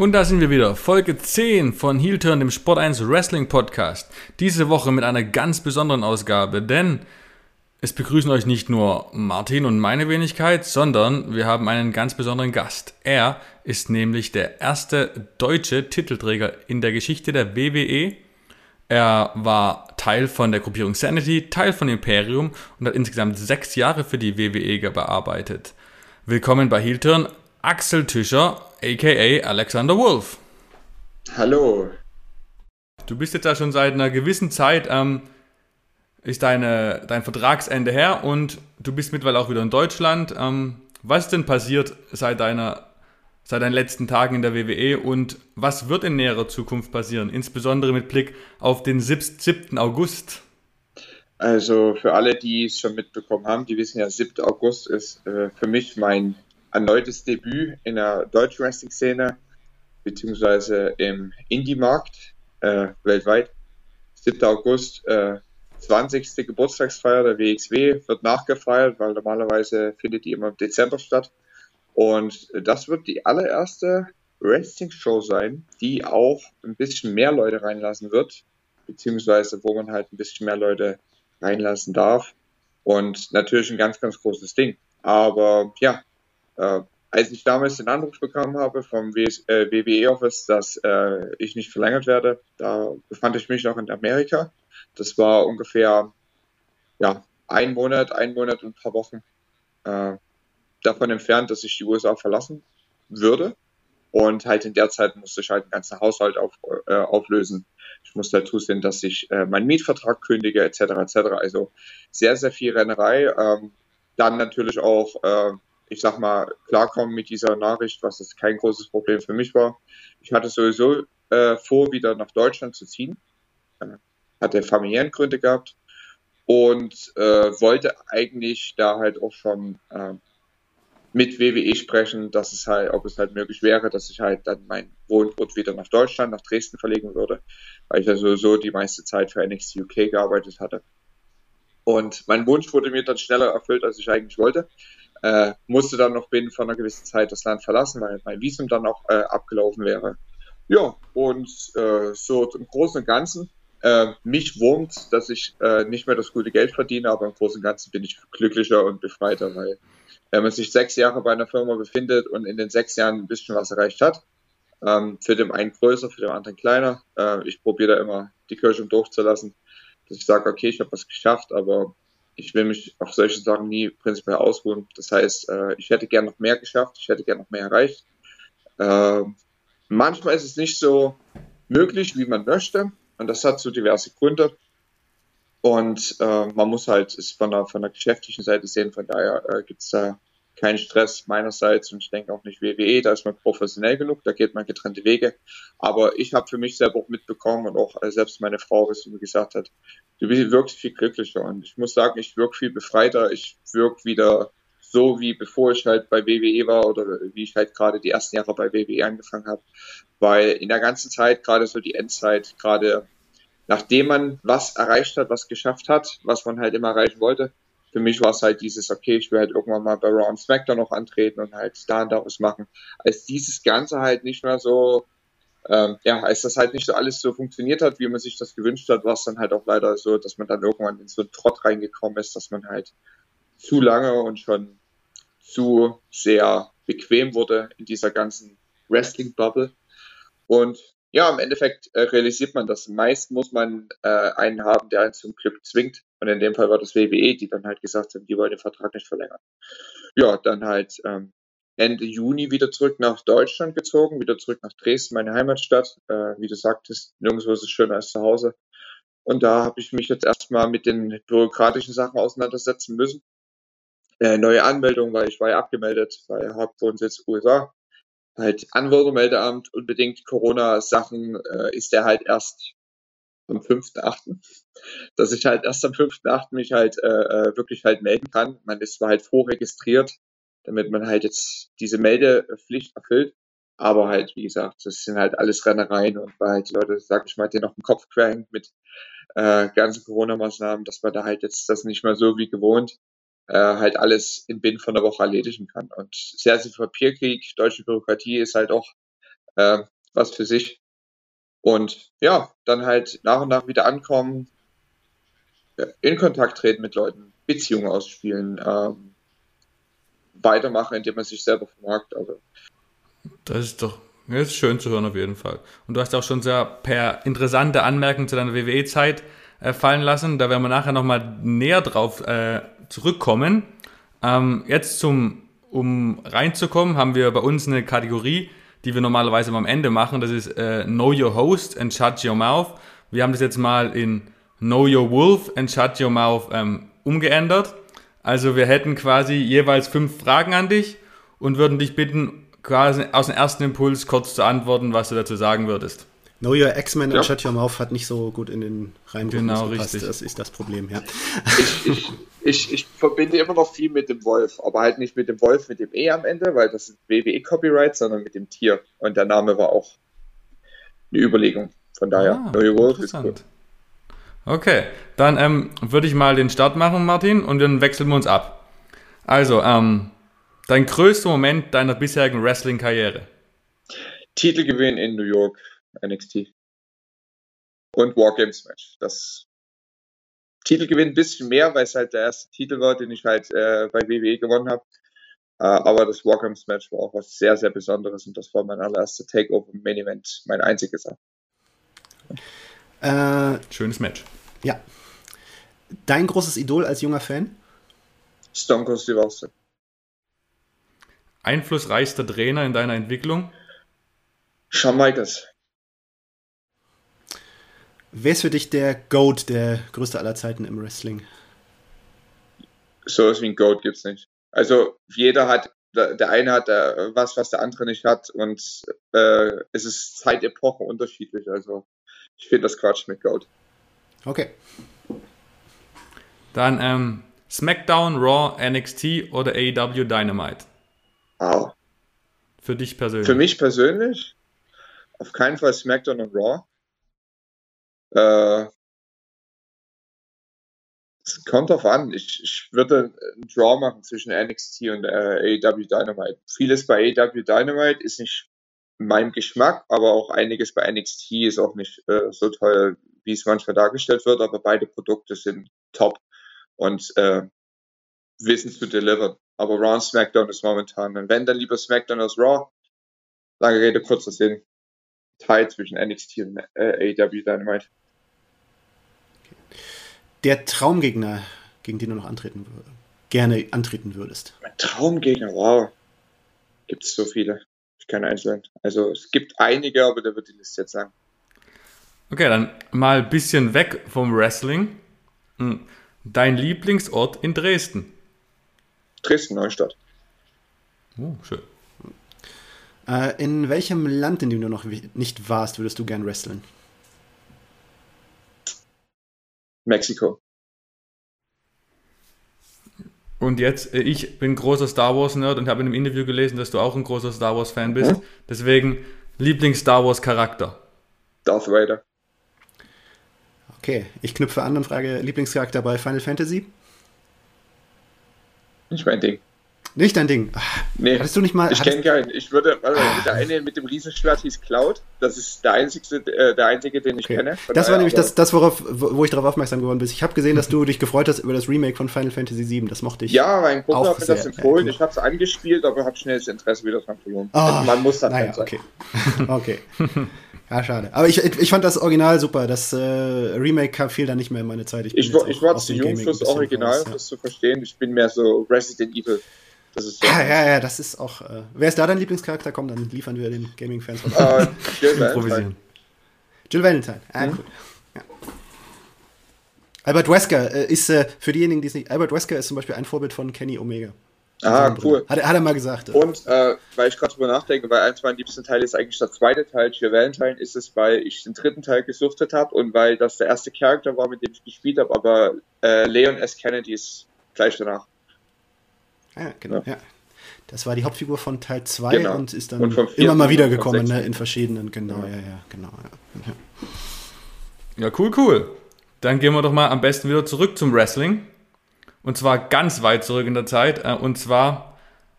Und da sind wir wieder, Folge 10 von Heel Turn, dem Sport 1 Wrestling Podcast. Diese Woche mit einer ganz besonderen Ausgabe, denn es begrüßen euch nicht nur Martin und meine Wenigkeit, sondern wir haben einen ganz besonderen Gast. Er ist nämlich der erste deutsche Titelträger in der Geschichte der WWE. Er war Teil von der Gruppierung Sanity, Teil von Imperium und hat insgesamt sechs Jahre für die WWE bearbeitet. Willkommen bei Heel Turn, Axel Tischer, aka Alexander Wolf. Hallo. Du bist jetzt ja schon seit einer gewissen Zeit, ähm, ist deine, dein Vertragsende her und du bist mittlerweile auch wieder in Deutschland. Ähm, was ist denn passiert seit deiner seit deinen letzten Tagen in der WWE und was wird in näherer Zukunft passieren, insbesondere mit Blick auf den 7. August? Also für alle, die es schon mitbekommen haben, die wissen ja, 7. August ist äh, für mich mein erneutes Debüt in der deutschen Wrestling-Szene, beziehungsweise im Indie-Markt äh, weltweit. 7. August, äh, 20. Geburtstagsfeier der WXW wird nachgefeiert, weil normalerweise findet die immer im Dezember statt. Und das wird die allererste Wrestling-Show sein, die auch ein bisschen mehr Leute reinlassen wird, beziehungsweise wo man halt ein bisschen mehr Leute reinlassen darf. Und natürlich ein ganz, ganz großes Ding. Aber ja, äh, als ich damals den Anruf bekommen habe vom WWE-Office, äh, dass äh, ich nicht verlängert werde, da befand ich mich noch in Amerika. Das war ungefähr ja, ein Monat, ein Monat und ein paar Wochen äh, davon entfernt, dass ich die USA verlassen würde. Und halt in der Zeit musste ich halt den ganzen Haushalt auf, äh, auflösen. Ich musste halt zusehen, dass ich äh, meinen Mietvertrag kündige, etc. etc. Also sehr, sehr viel Rennerei. Ähm, dann natürlich auch äh, ich sag mal, klarkommen mit dieser Nachricht, was es kein großes Problem für mich war. Ich hatte sowieso äh, vor, wieder nach Deutschland zu ziehen. Äh, hatte familiären Gründe gehabt und äh, wollte eigentlich da halt auch schon äh, mit WWE sprechen, dass es halt, ob es halt möglich wäre, dass ich halt dann mein Wohnort wieder nach Deutschland, nach Dresden verlegen würde, weil ich ja sowieso die meiste Zeit für NXT UK gearbeitet hatte. Und mein Wunsch wurde mir dann schneller erfüllt, als ich eigentlich wollte. Äh, musste dann noch binnen von einer gewissen Zeit das Land verlassen, weil mein Visum dann auch äh, abgelaufen wäre. Ja, und äh, so im Großen und Ganzen, äh, mich wurmt, dass ich äh, nicht mehr das gute Geld verdiene, aber im Großen und Ganzen bin ich glücklicher und befreiter, weil wenn man sich sechs Jahre bei einer Firma befindet und in den sechs Jahren ein bisschen was erreicht hat, ähm, für den einen größer, für den anderen kleiner, äh, ich probiere da immer die Kirche um durchzulassen, dass ich sage, okay, ich habe was geschafft, aber ich will mich auf solche Sachen nie prinzipiell ausruhen. Das heißt, äh, ich hätte gern noch mehr geschafft, ich hätte gern noch mehr erreicht. Äh, manchmal ist es nicht so möglich, wie man möchte. Und das hat so diverse Gründe. Und äh, man muss halt es von der, von der geschäftlichen Seite sehen. Von daher äh, gibt es da keinen Stress meinerseits und ich denke auch nicht WWE, da ist man professionell genug, da geht man getrennte Wege. Aber ich habe für mich selber auch mitbekommen und auch äh, selbst meine Frau, was sie mir gesagt hat, du wirkst viel glücklicher und ich muss sagen, ich wirke viel befreiter, ich wirke wieder so wie bevor ich halt bei WWE war oder wie ich halt gerade die ersten Jahre bei WWE angefangen habe, weil in der ganzen Zeit, gerade so die Endzeit, gerade nachdem man was erreicht hat, was geschafft hat, was man halt immer erreichen wollte, für mich war es halt dieses, okay, ich will halt irgendwann mal bei und SmackDown noch antreten und halt da und da was machen. Als dieses Ganze halt nicht mehr so, ähm, ja, als das halt nicht so alles so funktioniert hat, wie man sich das gewünscht hat, war es dann halt auch leider so, dass man dann irgendwann in so einen Trott reingekommen ist, dass man halt zu lange und schon zu sehr bequem wurde in dieser ganzen Wrestling-Bubble. Und ja, im Endeffekt äh, realisiert man das. Meist muss man äh, einen haben, der einen zum Glück zwingt. Und in dem Fall war das WWE, die dann halt gesagt haben, die wollen den Vertrag nicht verlängern. Ja, dann halt ähm, Ende Juni wieder zurück nach Deutschland gezogen, wieder zurück nach Dresden, meine Heimatstadt. Äh, wie du sagtest, nirgendwo ist es schöner als zu Hause. Und da habe ich mich jetzt erstmal mit den bürokratischen Sachen auseinandersetzen müssen. Äh, neue Anmeldung, weil ich war ja abgemeldet, weil Hauptwohnsitz USA halt Anwohnermeldeamt unbedingt Corona-Sachen äh, ist der halt erst am 5.8., dass ich halt erst am 5.8. mich halt äh, äh, wirklich halt melden kann. Man ist zwar halt vorregistriert, damit man halt jetzt diese Meldepflicht erfüllt, aber halt, wie gesagt, das sind halt alles Rennereien und weil halt die Leute, sag ich mal, dir noch den Kopf quer hängt mit äh, ganzen Corona-Maßnahmen, dass man da halt jetzt das nicht mehr so wie gewohnt äh, halt alles in binnen von der Woche erledigen kann. Und sehr, sehr Papierkrieg, deutsche Bürokratie ist halt auch äh, was für sich. Und ja, dann halt nach und nach wieder ankommen, in Kontakt treten mit Leuten, Beziehungen ausspielen, ähm, weitermachen, indem man sich selber vermarktet. Also. Das ist doch das ist schön zu hören auf jeden Fall. Und du hast auch schon sehr per interessante Anmerkungen zu deiner WWE-Zeit äh, fallen lassen. Da werden wir nachher nochmal näher drauf äh, zurückkommen. Ähm, jetzt zum, um reinzukommen, haben wir bei uns eine Kategorie, die wir normalerweise am Ende machen. Das ist äh, Know Your Host and Shut Your Mouth. Wir haben das jetzt mal in Know Your Wolf and Shut Your Mouth ähm, umgeändert. Also wir hätten quasi jeweils fünf Fragen an dich und würden dich bitten, quasi aus dem ersten Impuls kurz zu antworten, was du dazu sagen würdest. Know Your X-Men ja. und Shut Your Mouth hat nicht so gut in den Reim genau, gepasst. Richtig. Das ist das Problem, ja. Ich, ich, ich, ich, verbinde immer noch viel mit dem Wolf, aber halt nicht mit dem Wolf mit dem E am Ende, weil das ist WWE-Copyright, sondern mit dem Tier. Und der Name war auch eine Überlegung. Von daher, ah, Know Your Wolf ist gut. Okay, dann ähm, würde ich mal den Start machen, Martin, und dann wechseln wir uns ab. Also, ähm, dein größter Moment deiner bisherigen Wrestling-Karriere? Titelgewinn in New York, NXT. Und Wargames Match. Das Titelgewinn ein bisschen mehr, weil es halt der erste Titel war, den ich halt äh, bei WWE gewonnen habe. Äh, aber das Wargames Match war auch was sehr, sehr Besonderes und das war mein allererster Takeover Main Event, mein einziges. Äh, Schönes Match. Ja. Dein großes Idol als junger Fan? Stone Cold Steve Austin. Einflussreichster Trainer in deiner Entwicklung? Shawn Michaels. Wer ist für dich der GOAT, der größte aller Zeiten im Wrestling? So was wie ein GOAT gibt es nicht. Also jeder hat, der eine hat was, was der andere nicht hat und äh, es ist Zeitepochen unterschiedlich. Also ich finde das Quatsch mit GOAT. Okay. Dann ähm, SmackDown, Raw, NXT oder AEW Dynamite? Wow. Für dich persönlich? Für mich persönlich? Auf keinen Fall SmackDown und Raw. Äh, es kommt drauf an. Ich, ich würde einen Draw machen zwischen NXT und äh, AEW Dynamite. Vieles bei AEW Dynamite ist nicht meinem Geschmack, aber auch einiges bei NXT ist auch nicht äh, so toll, wie es manchmal dargestellt wird, aber beide Produkte sind top und äh, wissen zu delivern. Aber Raw und SmackDown ist momentan, wenn dann lieber SmackDown als Raw, lange Rede, kurzer Sinn, Teil zwischen NXT und äh, AEW Dynamite. Der Traumgegner, gegen den du noch antreten gerne antreten würdest. Mein Traumgegner, wow. Gibt es so viele kein Einzelnen. Also es gibt einige, aber da wird die Liste jetzt sagen. Okay, dann mal ein bisschen weg vom Wrestling. Hm. Dein Lieblingsort in Dresden? Dresden, Neustadt. Oh, schön. Äh, in welchem Land, in dem du noch nicht warst, würdest du gern wresteln? Mexiko. Und jetzt, äh, ich bin großer Star Wars-Nerd und habe in einem Interview gelesen, dass du auch ein großer Star Wars-Fan bist. Mhm. Deswegen Lieblings-Star Wars-Charakter. Darth Vader. Okay, ich knüpfe an und frage Lieblingscharakter bei Final Fantasy? Nicht mein Ding. Nicht dein Ding. Nee, hattest du nicht mal. Ich kenne keinen. Ich würde, also ah. der eine mit dem Riesenschwert hieß Cloud. Das ist der einzige, äh, der einzige, den ich okay. kenne. das war nämlich das, das, worauf, wo ich darauf aufmerksam geworden bin. Ich habe gesehen, dass du dich gefreut hast über das Remake von Final Fantasy VII. Das mochte ich. Ja, mein Kumpel hat mir das empfohlen. Ja, ich habe es angespielt, aber habe schnell das Interesse wieder dran verloren. Oh, also man muss dann naja, sein. Okay. okay. Ja, schade. Aber ich, ich fand das Original super. Das äh, Remake kam viel dann nicht mehr in meine Zeit. Ich, ich, war, ich war zu jung fürs Original, raus, ja. das zu verstehen. Ich bin mehr so Resident Evil das ist ja, ja, ja, das ist auch. Äh, wer ist da dein Lieblingscharakter? Komm, dann liefern wir den Gaming-Fans was. Uh, Jill Valentine. Jill Valentine. Ah, mhm. cool. Ja. Albert Wesker äh, ist äh, für diejenigen, die es nicht. Albert Wesker ist zum Beispiel ein Vorbild von Kenny Omega. Ah, cool. Hat, hat, er mal gesagt. Und äh, weil ich gerade drüber nachdenke, weil eins meiner liebsten Teile ist eigentlich der zweite Teil, Jill Valentine, ist es, weil ich den dritten Teil gesuchtet habe und weil das der erste Charakter war, mit dem ich gespielt habe, aber äh, Leon S. Kennedy ist gleich danach. Ja, genau, ja. ja. Das war die Hauptfigur von Teil 2 genau. und ist dann und immer mal wiedergekommen, ne, in verschiedenen, genau, ja, ja, genau. Ja. ja, cool, cool. Dann gehen wir doch mal am besten wieder zurück zum Wrestling. Und zwar ganz weit zurück in der Zeit. Äh, und zwar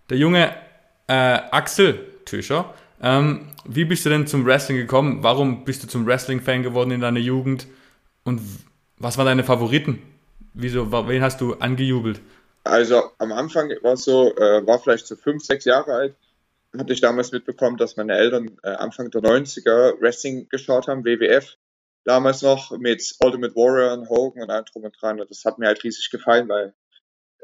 der junge äh, Axel Tischer Ähm, wie bist du denn zum Wrestling gekommen? Warum bist du zum Wrestling-Fan geworden in deiner Jugend? Und was waren deine Favoriten? Wieso, wen hast du angejubelt? Also am Anfang war es so, äh, war vielleicht so fünf, sechs Jahre alt, hatte ich damals mitbekommen, dass meine Eltern äh, Anfang der 90er Wrestling geschaut haben, WWF. Damals noch mit Ultimate Warrior und Hogan und allem drum und dran. Und das hat mir halt riesig gefallen, weil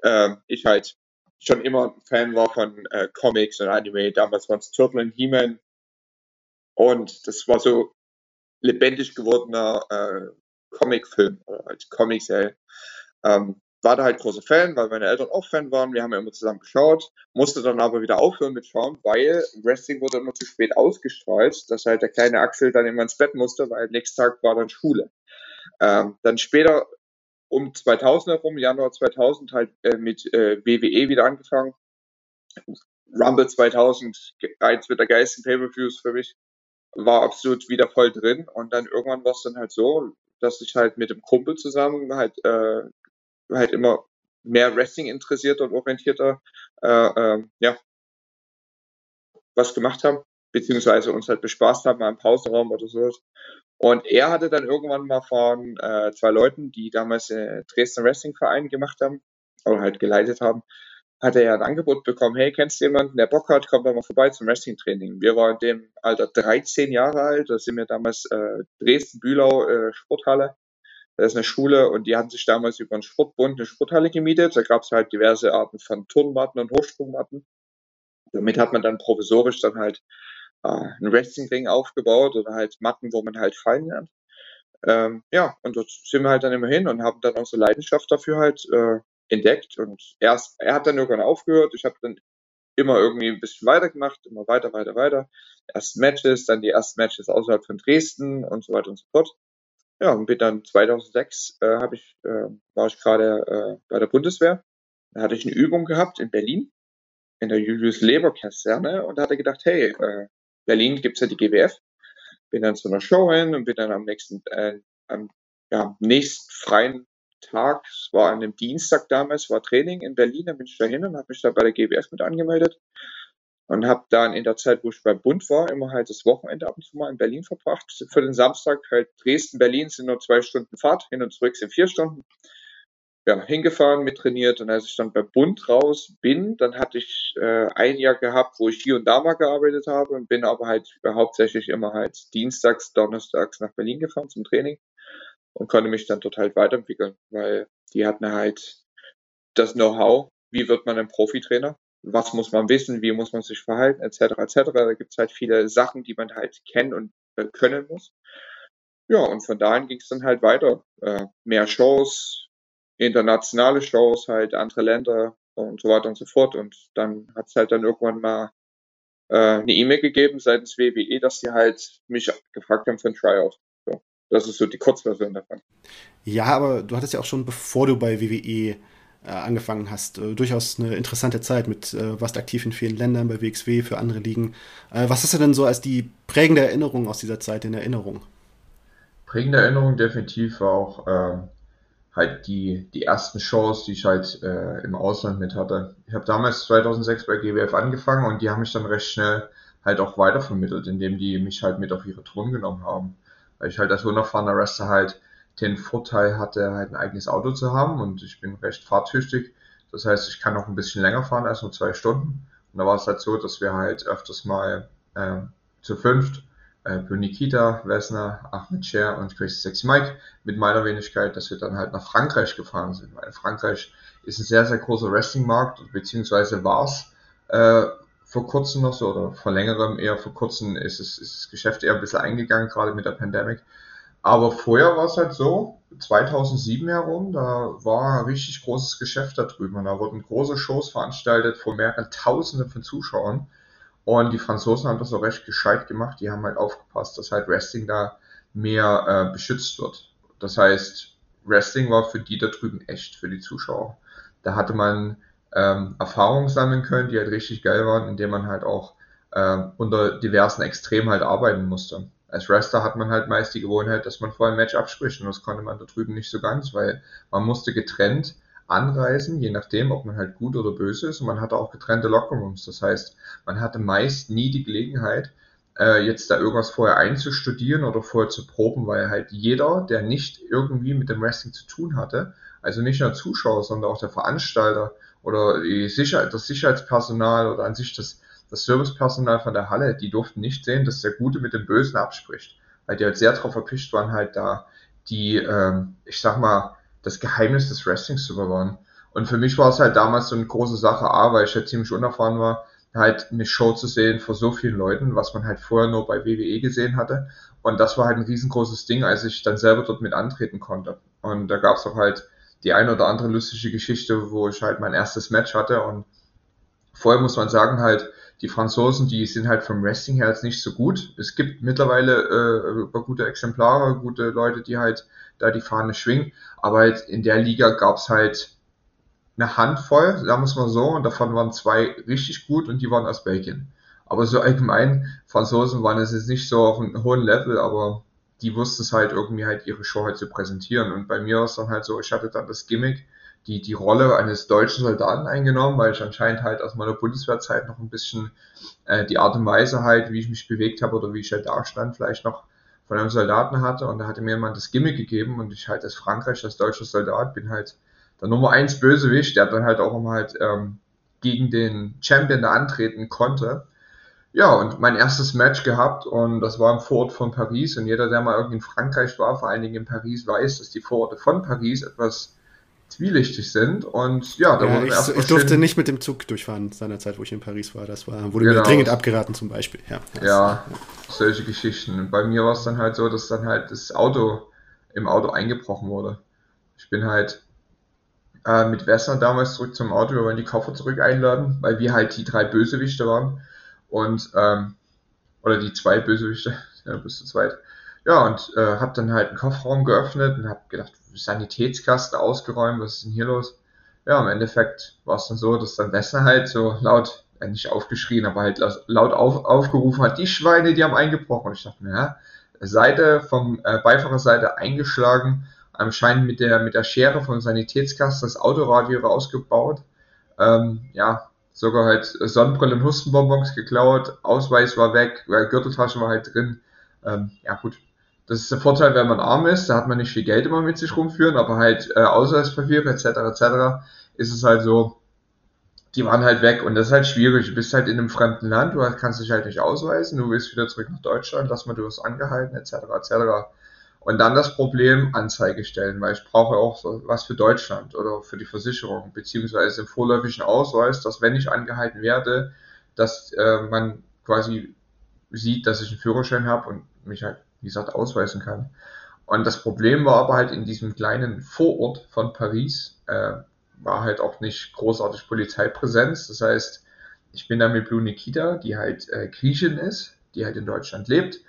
äh, ich halt schon immer ein Fan war von äh, Comics und Anime. Damals waren es Turtle und He-Man. Und das war so lebendig gewordener äh, Comicfilm oder halt Comicserie. Ähm, war da halt großer Fan, weil meine Eltern auch Fan waren. Wir haben ja immer zusammen geschaut, musste dann aber wieder aufhören mit Schauen, weil Wrestling wurde immer zu spät ausgestrahlt, dass halt der kleine Axel dann immer ins Bett musste, weil nächsten Tag war dann Schule. Ähm, dann später um 2000 herum, Januar 2000, halt äh, mit äh, WWE wieder angefangen. Rumble 2000, eins mit der geilsten Pay-Per-Views für mich, war absolut wieder voll drin. Und dann irgendwann war es dann halt so, dass ich halt mit dem Kumpel zusammen halt, äh, halt immer mehr Wrestling interessiert und orientierter, äh, äh, ja, was gemacht haben, beziehungsweise uns halt bespaßt haben, mal im Pausenraum oder sowas. Und er hatte dann irgendwann mal von äh, zwei Leuten, die damals äh, Dresden Wrestling Verein gemacht haben, oder halt geleitet haben, hat er ja ein Angebot bekommen, hey, kennst du jemanden, der Bock hat, komm doch mal vorbei zum Wrestling-Training. Wir waren in dem Alter 13 Jahre alt, da sind wir damals äh, Dresden-Bühlau äh, Sporthalle. Das ist eine Schule und die hatten sich damals über einen Sportbund eine Sporthalle gemietet. Da gab es halt diverse Arten von Turnmatten und Hochsprungmatten. Damit hat man dann provisorisch dann halt äh, einen Wrestling-Ring aufgebaut oder halt Matten, wo man halt fallen lernt. Ähm, ja, und dort sind wir halt dann immer hin und haben dann unsere Leidenschaft dafür halt äh, entdeckt. Und erst, er hat dann irgendwann aufgehört. Ich habe dann immer irgendwie ein bisschen weitergemacht, immer weiter, weiter, weiter. Erst Matches, dann die ersten Matches außerhalb von Dresden und so weiter und so fort. Ja, und bin dann 2006 äh, habe ich äh, war ich gerade äh, bei der Bundeswehr. Da hatte ich eine Übung gehabt in Berlin in der Julius Leber Kaserne und da hat er gedacht, hey, äh, Berlin gibt's ja die GWF. Bin dann zu einer Show hin und bin dann am nächsten, äh, am ja, nächsten freien Tag, es war an einem Dienstag damals, war Training in Berlin, da bin ich da hin und habe mich da bei der GWF mit angemeldet und habe dann in der Zeit, wo ich beim Bund war, immer halt das Wochenende ab und zu mal in Berlin verbracht. Für den Samstag halt Dresden, Berlin sind nur zwei Stunden Fahrt, hin und zurück sind vier Stunden ja, hingefahren, mittrainiert und als ich dann beim Bund raus bin, dann hatte ich äh, ein Jahr gehabt, wo ich hier und da mal gearbeitet habe und bin aber halt hauptsächlich immer halt dienstags, donnerstags nach Berlin gefahren zum Training und konnte mich dann dort halt weiterentwickeln, weil die hatten halt das Know-how, wie wird man ein Profitrainer, was muss man wissen, wie muss man sich verhalten, etc. etc. Da gibt's halt viele Sachen, die man halt kennen und äh, können muss. Ja, und von dahin ging es dann halt weiter. Äh, mehr Shows, internationale Shows, halt andere Länder und so weiter und so fort. Und dann hat es halt dann irgendwann mal äh, eine E-Mail gegeben seitens WWE, dass sie halt mich gefragt haben für ein Tryout. So, das ist so die Kurzversion davon. Ja, aber du hattest ja auch schon, bevor du bei WWE angefangen hast, äh, durchaus eine interessante Zeit mit, äh, warst aktiv in vielen Ländern bei WXW für andere Ligen. Äh, was du denn so als die prägende Erinnerung aus dieser Zeit in Erinnerung? Prägende Erinnerung definitiv war auch ähm, halt die, die ersten Shows, die ich halt äh, im Ausland mit hatte. Ich habe damals 2006 bei GWF angefangen und die haben mich dann recht schnell halt auch weitervermittelt, indem die mich halt mit auf ihre Touren genommen haben. Weil ich halt als unerfahrener Wrestler halt den Vorteil hatte, halt ein eigenes Auto zu haben und ich bin recht fahrtüchtig. Das heißt, ich kann auch ein bisschen länger fahren als nur zwei Stunden. Und da war es halt so, dass wir halt öfters mal äh, zu fünft äh, Nikita, Wessner, Ahmed Cher und Chris Sexy Mike mit meiner Wenigkeit, dass wir dann halt nach Frankreich gefahren sind, weil Frankreich ist ein sehr, sehr großer Wrestling-Markt, beziehungsweise war es äh, vor kurzem noch so, oder vor längerem eher vor kurzem ist, es, ist das Geschäft eher ein bisschen eingegangen, gerade mit der Pandemic. Aber vorher war es halt so, 2007 herum, da war ein richtig großes Geschäft da drüben da wurden große Shows veranstaltet vor mehreren Tausenden von Zuschauern. Und die Franzosen haben das auch recht gescheit gemacht. Die haben halt aufgepasst, dass halt Wrestling da mehr äh, beschützt wird. Das heißt, Wrestling war für die da drüben echt, für die Zuschauer. Da hatte man ähm, Erfahrungen sammeln können, die halt richtig geil waren, indem man halt auch äh, unter diversen Extremen halt arbeiten musste. Als Wrestler hat man halt meist die Gewohnheit, dass man vorher ein Match abspricht und das konnte man da drüben nicht so ganz, weil man musste getrennt anreisen, je nachdem, ob man halt gut oder böse ist. Und man hatte auch getrennte Lockerrooms. Das heißt, man hatte meist nie die Gelegenheit, äh, jetzt da irgendwas vorher einzustudieren oder vorher zu proben, weil halt jeder, der nicht irgendwie mit dem Wrestling zu tun hatte, also nicht nur Zuschauer, sondern auch der Veranstalter oder die Sicher das Sicherheitspersonal oder an sich das, das Servicepersonal von der Halle, die durften nicht sehen, dass der Gute mit dem Bösen abspricht, weil die halt sehr darauf erpicht waren, halt da die, ähm, ich sag mal, das Geheimnis des Wrestlings zu bewahren. Und für mich war es halt damals so eine große Sache, A, weil ich ja ziemlich unerfahren war, halt eine Show zu sehen vor so vielen Leuten, was man halt vorher nur bei WWE gesehen hatte. Und das war halt ein riesengroßes Ding, als ich dann selber dort mit antreten konnte. Und da gab es auch halt die eine oder andere lustige Geschichte, wo ich halt mein erstes Match hatte. Und vorher muss man sagen, halt, die Franzosen, die sind halt vom Wrestling her jetzt nicht so gut. Es gibt mittlerweile äh, gute Exemplare, gute Leute, die halt da die Fahne schwingen. Aber halt in der Liga gab's halt eine Handvoll, sagen wir es mal so, und davon waren zwei richtig gut und die waren aus Belgien. Aber so allgemein, Franzosen waren es jetzt nicht so auf einem hohen Level, aber die wussten es halt irgendwie halt ihre Show halt zu präsentieren. Und bei mir war es dann halt so, ich hatte dann das Gimmick, die, die Rolle eines deutschen Soldaten eingenommen, weil ich anscheinend halt aus meiner Bundeswehrzeit noch ein bisschen äh, die Art und Weise halt, wie ich mich bewegt habe oder wie ich halt da stand, vielleicht noch von einem Soldaten hatte. Und da hatte mir jemand das Gimmick gegeben und ich halt als Frankreich, als deutscher Soldat, bin halt der Nummer 1 Bösewicht, der dann halt auch immer halt ähm, gegen den Champion da antreten konnte. Ja, und mein erstes Match gehabt und das war im Vorort von Paris und jeder, der mal irgendwie in Frankreich war, vor allen Dingen in Paris, weiß, dass die Vororte von Paris etwas zwielichtig sind und ja, da ja, wurde ich, ich durfte nicht mit dem Zug durchfahren seiner Zeit, wo ich in Paris war. Das war, wurde genau. mir dringend abgeraten zum Beispiel. Ja, ja, ja, solche Geschichten. Und bei mir war es dann halt so, dass dann halt das Auto im Auto eingebrochen wurde. Ich bin halt äh, mit Wessner damals zurück zum Auto, wir wollen die Koffer zurück einladen, weil wir halt die drei Bösewichte waren. Und, ähm, oder die zwei Bösewichte, ja, bis zu zweit. Ja, und äh, hab dann halt einen Kofferraum geöffnet und hab gedacht, Sanitätskasten ausgeräumt, was ist denn hier los? Ja, im Endeffekt war es dann so, dass dann Wessner halt so laut, äh, nicht aufgeschrien, aber halt laut auf, aufgerufen hat, die Schweine, die haben eingebrochen. Und ich dachte mir, ja, Seite vom äh, Beifahrerseite eingeschlagen, anscheinend mit der, mit der Schere von Sanitätskasten das Autoradio rausgebaut. Ähm, ja, sogar halt Sonnenbrille und Hustenbonbons geklaut, Ausweis war weg, weil Gürteltasche war halt drin. Ähm, ja gut, das ist der Vorteil, wenn man arm ist, da hat man nicht viel Geld immer mit sich rumführen, aber halt äh, Ausweispapiere etc. etc. ist es halt so, die waren halt weg und das ist halt schwierig. Du bist halt in einem fremden Land, du kannst dich halt nicht ausweisen, du willst wieder zurück nach Deutschland, lass mal du wirst angehalten etc. etc. Und dann das Problem Anzeige stellen, weil ich brauche auch so was für Deutschland oder für die Versicherung, beziehungsweise im vorläufigen Ausweis, dass wenn ich angehalten werde, dass äh, man quasi sieht, dass ich einen Führerschein habe und mich halt, wie gesagt, ausweisen kann. Und das Problem war aber halt in diesem kleinen Vorort von Paris, äh, war halt auch nicht großartig Polizeipräsenz. Das heißt, ich bin da mit Blue Nikita, die halt äh, Griechin ist, die halt in Deutschland lebt,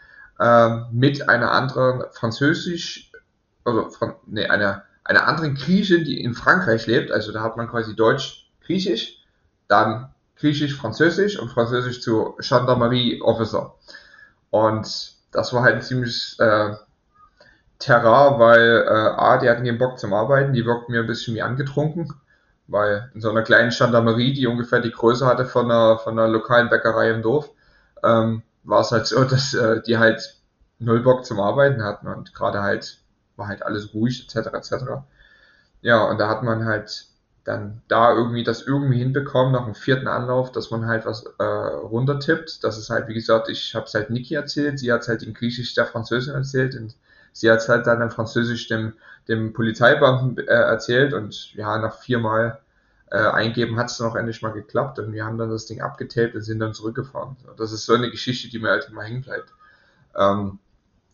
ähm, mit einer anderen Französisch, also nee, einer, einer anderen Griechin, die in Frankreich lebt. Also da hat man quasi Deutsch, Griechisch, dann Griechisch, Französisch und Französisch zu Gendarmerie Officer. Und das war halt ein ziemliches äh, Terrain, weil äh, A, die hatten keinen Bock zum Arbeiten, die wirkten mir ein bisschen wie angetrunken, weil in so einer kleinen Gendarmerie, die ungefähr die Größe hatte von einer, von einer lokalen Bäckerei im Dorf, ähm, war es halt so, dass äh, die halt null Bock zum Arbeiten hatten und gerade halt war halt alles ruhig etc. etc. Ja, und da hat man halt dann da irgendwie das irgendwie hinbekommen nach dem vierten Anlauf, dass man halt was äh, runtertippt. Das ist halt, wie gesagt, ich habe es halt Niki erzählt, sie hat es halt in Griechisch der Französin erzählt und sie hat es halt dann in Französisch dem, dem Polizeibeamten äh, erzählt und ja, nach viermal äh, eingeben hat es dann auch endlich mal geklappt und wir haben dann das Ding abgetaped und sind dann zurückgefahren. Das ist so eine Geschichte, die mir halt immer hängen bleibt. Ähm,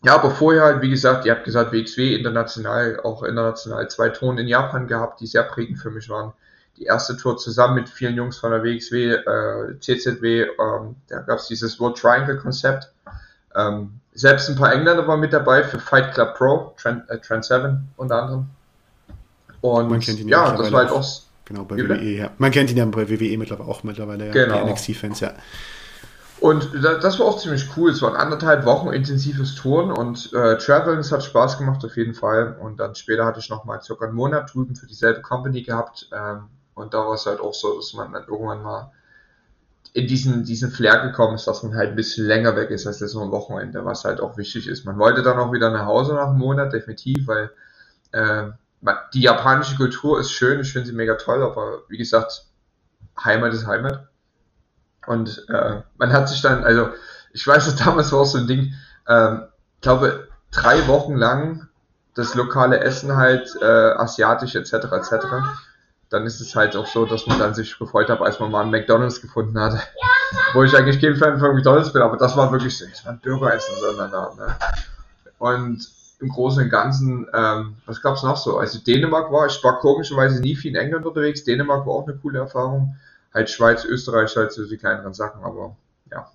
ja, aber vorher halt, wie gesagt, ihr habt gesagt, WXW international, auch international zwei Touren in Japan gehabt, die sehr prägend für mich waren. Die erste Tour zusammen mit vielen Jungs von der WXW, äh, CZW, ähm, da gab es dieses World Triangle Konzept. Ähm, selbst ein paar Engländer waren mit dabei für Fight Club Pro, Trend, äh, Trend 7 unter anderem. Und ja, das war halt auch Genau, bei WWE, ja. Man kennt ihn ja bei WWE mittlerweile auch mittlerweile, ja. Genau. Die NXT-Fans, ja. Und das war auch ziemlich cool. Es waren anderthalb Wochen intensives Touren und äh, Traveln, es hat Spaß gemacht auf jeden Fall. Und dann später hatte ich noch mal circa einen Monat drüben für dieselbe Company gehabt. Ähm, und da war es halt auch so, dass man dann irgendwann mal in diesen, diesen Flair gekommen ist, dass man halt ein bisschen länger weg ist als das am Wochenende, was halt auch wichtig ist. Man wollte dann auch wieder nach Hause nach einem Monat, definitiv, weil äh, die japanische Kultur ist schön, ich finde sie mega toll, aber wie gesagt, Heimat ist Heimat. Und äh, man hat sich dann, also ich weiß, dass damals war auch so ein Ding, äh, ich glaube, drei Wochen lang das lokale Essen halt äh, asiatisch etc. etc. Dann ist es halt auch so, dass man dann sich gefreut hat, als man mal einen McDonalds gefunden hatte. Wo ich eigentlich kein Fan von McDonalds bin, aber das war wirklich so, das war ein Burgeressen, sondern ne? Und im Großen und Ganzen, ähm, was gab's noch so? Also Dänemark war, ich war komischerweise nie viel in England unterwegs. Dänemark war auch eine coole Erfahrung. Halt Schweiz, Österreich halt so die kleineren Sachen, aber ja.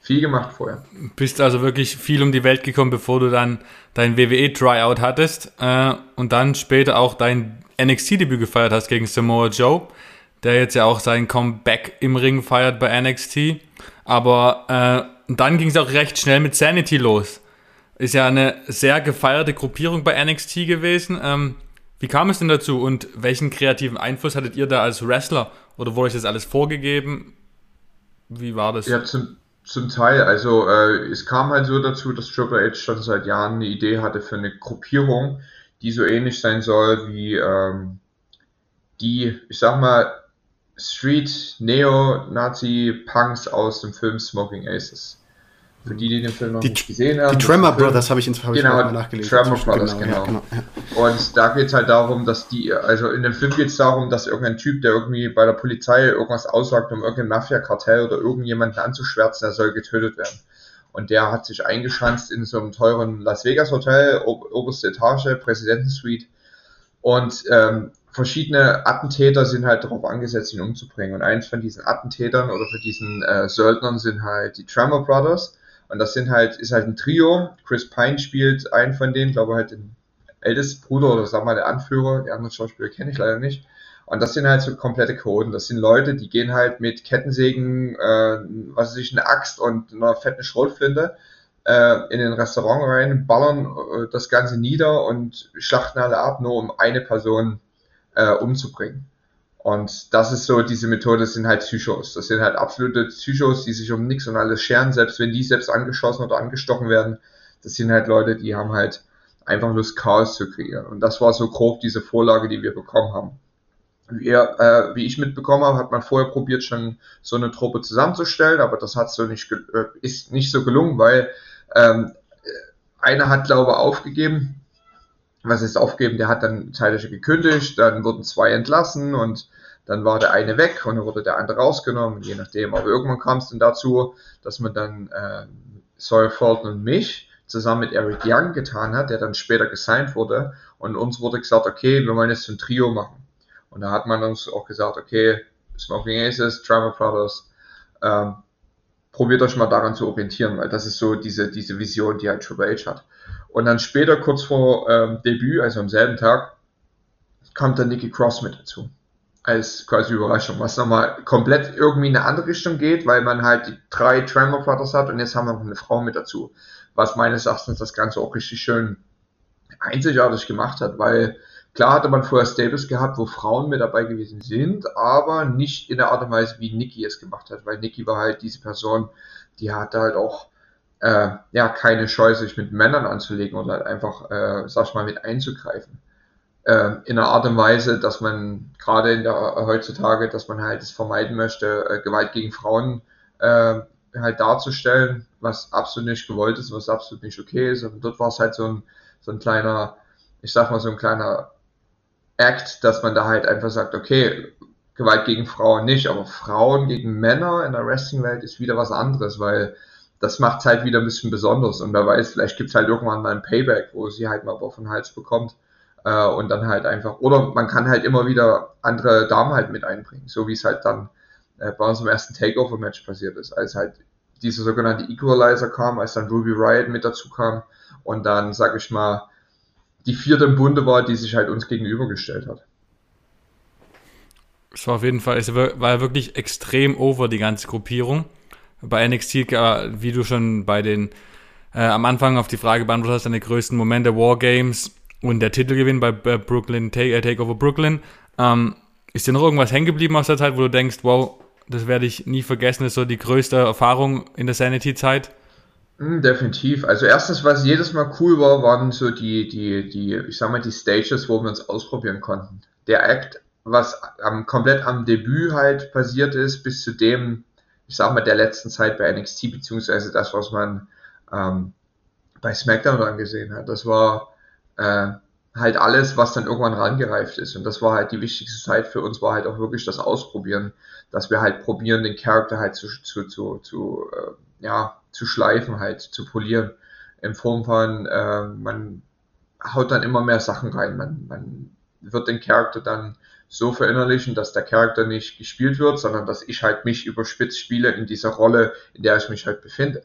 Viel gemacht vorher. Bist also wirklich viel um die Welt gekommen, bevor du dann dein WWE-Tryout hattest äh, und dann später auch dein NXT-Debüt gefeiert hast gegen Samoa Joe, der jetzt ja auch sein Comeback im Ring feiert bei NXT. Aber äh, dann ging es auch recht schnell mit Sanity los. Ist ja eine sehr gefeierte Gruppierung bei NXT gewesen. Ähm, wie kam es denn dazu und welchen kreativen Einfluss hattet ihr da als Wrestler? Oder wurde euch das alles vorgegeben? Wie war das? Ja, zum, zum Teil. Also äh, es kam halt so dazu, dass Triple H schon seit Jahren eine Idee hatte für eine Gruppierung, die so ähnlich sein soll wie ähm, die, ich sag mal, Street Neo-Nazi-Punks aus dem Film Smoking Aces. Für die, die den Film noch die, nicht gesehen haben. Die Tremor Brothers habe ich, hab genau, ich nachgelesen. Tremor Brothers, genau. genau. Ja, genau. Und da geht es halt darum, dass die, also in dem Film geht es darum, dass irgendein Typ, der irgendwie bei der Polizei irgendwas aussagt, um irgendein Mafia-Kartell oder irgendjemanden anzuschwärzen, der soll getötet werden. Und der hat sich eingeschanzt in so einem teuren Las Vegas Hotel, oberste Etage, Präsidentensuite. Und ähm, verschiedene Attentäter sind halt darauf angesetzt, ihn umzubringen. Und eins von diesen Attentätern oder für diesen äh, Söldnern sind halt die Tremor Brothers und das sind halt, ist halt ein Trio. Chris Pine spielt einen von denen, glaube halt den ältesten Bruder oder sag mal der Anführer. Die anderen Schauspieler kenne ich leider nicht. Und das sind halt so komplette Coden. Das sind Leute, die gehen halt mit Kettensägen, äh, was weiß ich, eine Axt und einer fetten Schrotflinte äh, in den Restaurant rein, ballern äh, das Ganze nieder und schlachten alle ab, nur um eine Person äh, umzubringen. Und das ist so, diese Methode das sind halt Psychos. Das sind halt absolute Psychos, die sich um nichts und alles scheren, selbst wenn die selbst angeschossen oder angestochen werden. Das sind halt Leute, die haben halt einfach Lust, Chaos zu kreieren. Und das war so grob diese Vorlage, die wir bekommen haben. Wie, äh, wie ich mitbekommen habe, hat man vorher probiert, schon so eine Truppe zusammenzustellen, aber das hat so nicht, äh, ist nicht so gelungen, weil ähm, einer hat, glaube ich, aufgegeben, was ist aufgeben, der hat dann zeitlich gekündigt, dann wurden zwei entlassen und dann war der eine weg und dann wurde der andere rausgenommen, je nachdem. Aber irgendwann kam es dann dazu, dass man dann äh, Sawyer Fulton und mich zusammen mit Eric Young getan hat, der dann später gesigned wurde. Und uns wurde gesagt, okay, wir wollen jetzt ein Trio machen. Und da hat man uns auch gesagt, okay, Smoking Aces, Drama Brothers, ähm, probiert euch mal daran zu orientieren, weil das ist so diese, diese Vision, die halt Triple H hat. Und dann später, kurz vor ähm, Debüt, also am selben Tag, kam dann Nikki Cross mit dazu. Als quasi Überraschung, was nochmal komplett irgendwie in eine andere Richtung geht, weil man halt die drei Tremor Brothers hat und jetzt haben wir noch eine Frau mit dazu. Was meines Erachtens das Ganze auch richtig schön einzigartig gemacht hat, weil klar hatte man vorher Stables gehabt, wo Frauen mit dabei gewesen sind, aber nicht in der Art und Weise, wie Nikki es gemacht hat, weil Nikki war halt diese Person, die hatte halt auch äh, ja keine Scheu, sich mit Männern anzulegen oder halt einfach, äh, sag ich mal, mit einzugreifen. Äh, in einer Art und Weise, dass man gerade in der heutzutage, dass man halt es vermeiden möchte, äh, Gewalt gegen Frauen äh, halt darzustellen, was absolut nicht gewollt ist, was absolut nicht okay ist. Und dort war es halt so ein, so ein kleiner, ich sag mal, so ein kleiner Act, dass man da halt einfach sagt, okay, Gewalt gegen Frauen nicht, aber Frauen gegen Männer in der Wrestling-Welt ist wieder was anderes, weil das macht es halt wieder ein bisschen besonders. Und wer weiß, vielleicht gibt es halt irgendwann mal ein Payback, wo sie halt mal auf den Hals bekommt. Äh, und dann halt einfach, oder man kann halt immer wieder andere Damen halt mit einbringen, so wie es halt dann äh, bei unserem ersten Takeover-Match passiert ist, als halt dieser sogenannte Equalizer kam, als dann Ruby Riot mit dazu kam und dann, sag ich mal, die vierte im Bunde war, die sich halt uns gegenübergestellt hat. Es war auf jeden Fall, es war wirklich extrem over, die ganze Gruppierung. Bei NXT, äh, wie du schon bei den, äh, am Anfang auf die Frage beantwortet hast, deine größten Momente, Wargames und der Titelgewinn bei Brooklyn, Take, äh, Takeover Brooklyn. Ähm, ist dir noch irgendwas hängen geblieben aus der Zeit, wo du denkst, wow, das werde ich nie vergessen, ist so die größte Erfahrung in der Sanity-Zeit. Hm, definitiv. Also erstens, was jedes Mal cool war, waren so die, die, die, ich sag mal, die Stages, wo wir uns ausprobieren konnten. Der Act, was am, komplett am Debüt halt passiert ist, bis zu dem, ich sag mal, der letzten Zeit bei NXT, beziehungsweise das, was man ähm, bei SmackDown dann gesehen hat. Das war äh, halt alles, was dann irgendwann rangereift ist. Und das war halt die wichtigste Zeit für uns, war halt auch wirklich das Ausprobieren, dass wir halt probieren, den Charakter halt zu, zu, zu, zu äh, ja, zu schleifen halt, zu polieren. In Form von, äh, man haut dann immer mehr Sachen rein. Man, man wird den Charakter dann so verinnerlichen, dass der Charakter nicht gespielt wird, sondern dass ich halt mich überspitzt spiele in dieser Rolle, in der ich mich halt befinde.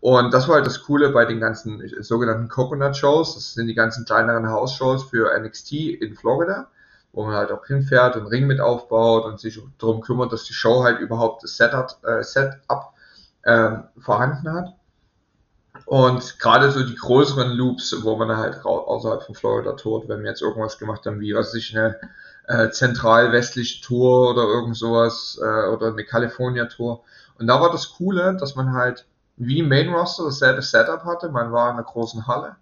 Und das war halt das Coole bei den ganzen sogenannten Coconut Shows. Das sind die ganzen kleineren House-Shows für NXT in Florida, wo man halt auch hinfährt und Ring mit aufbaut und sich darum kümmert, dass die Show halt überhaupt das Setup, äh, Setup ähm, vorhanden hat. Und gerade so die größeren Loops, wo man halt außerhalb von Florida tourt, wenn wir jetzt irgendwas gemacht haben, wie was ich eine äh, zentral-westliche Tour oder irgend sowas äh, oder eine California Tour. Und da war das Coole, dass man halt wie Main Roster dasselbe Setup hatte. Man war in einer großen Halle.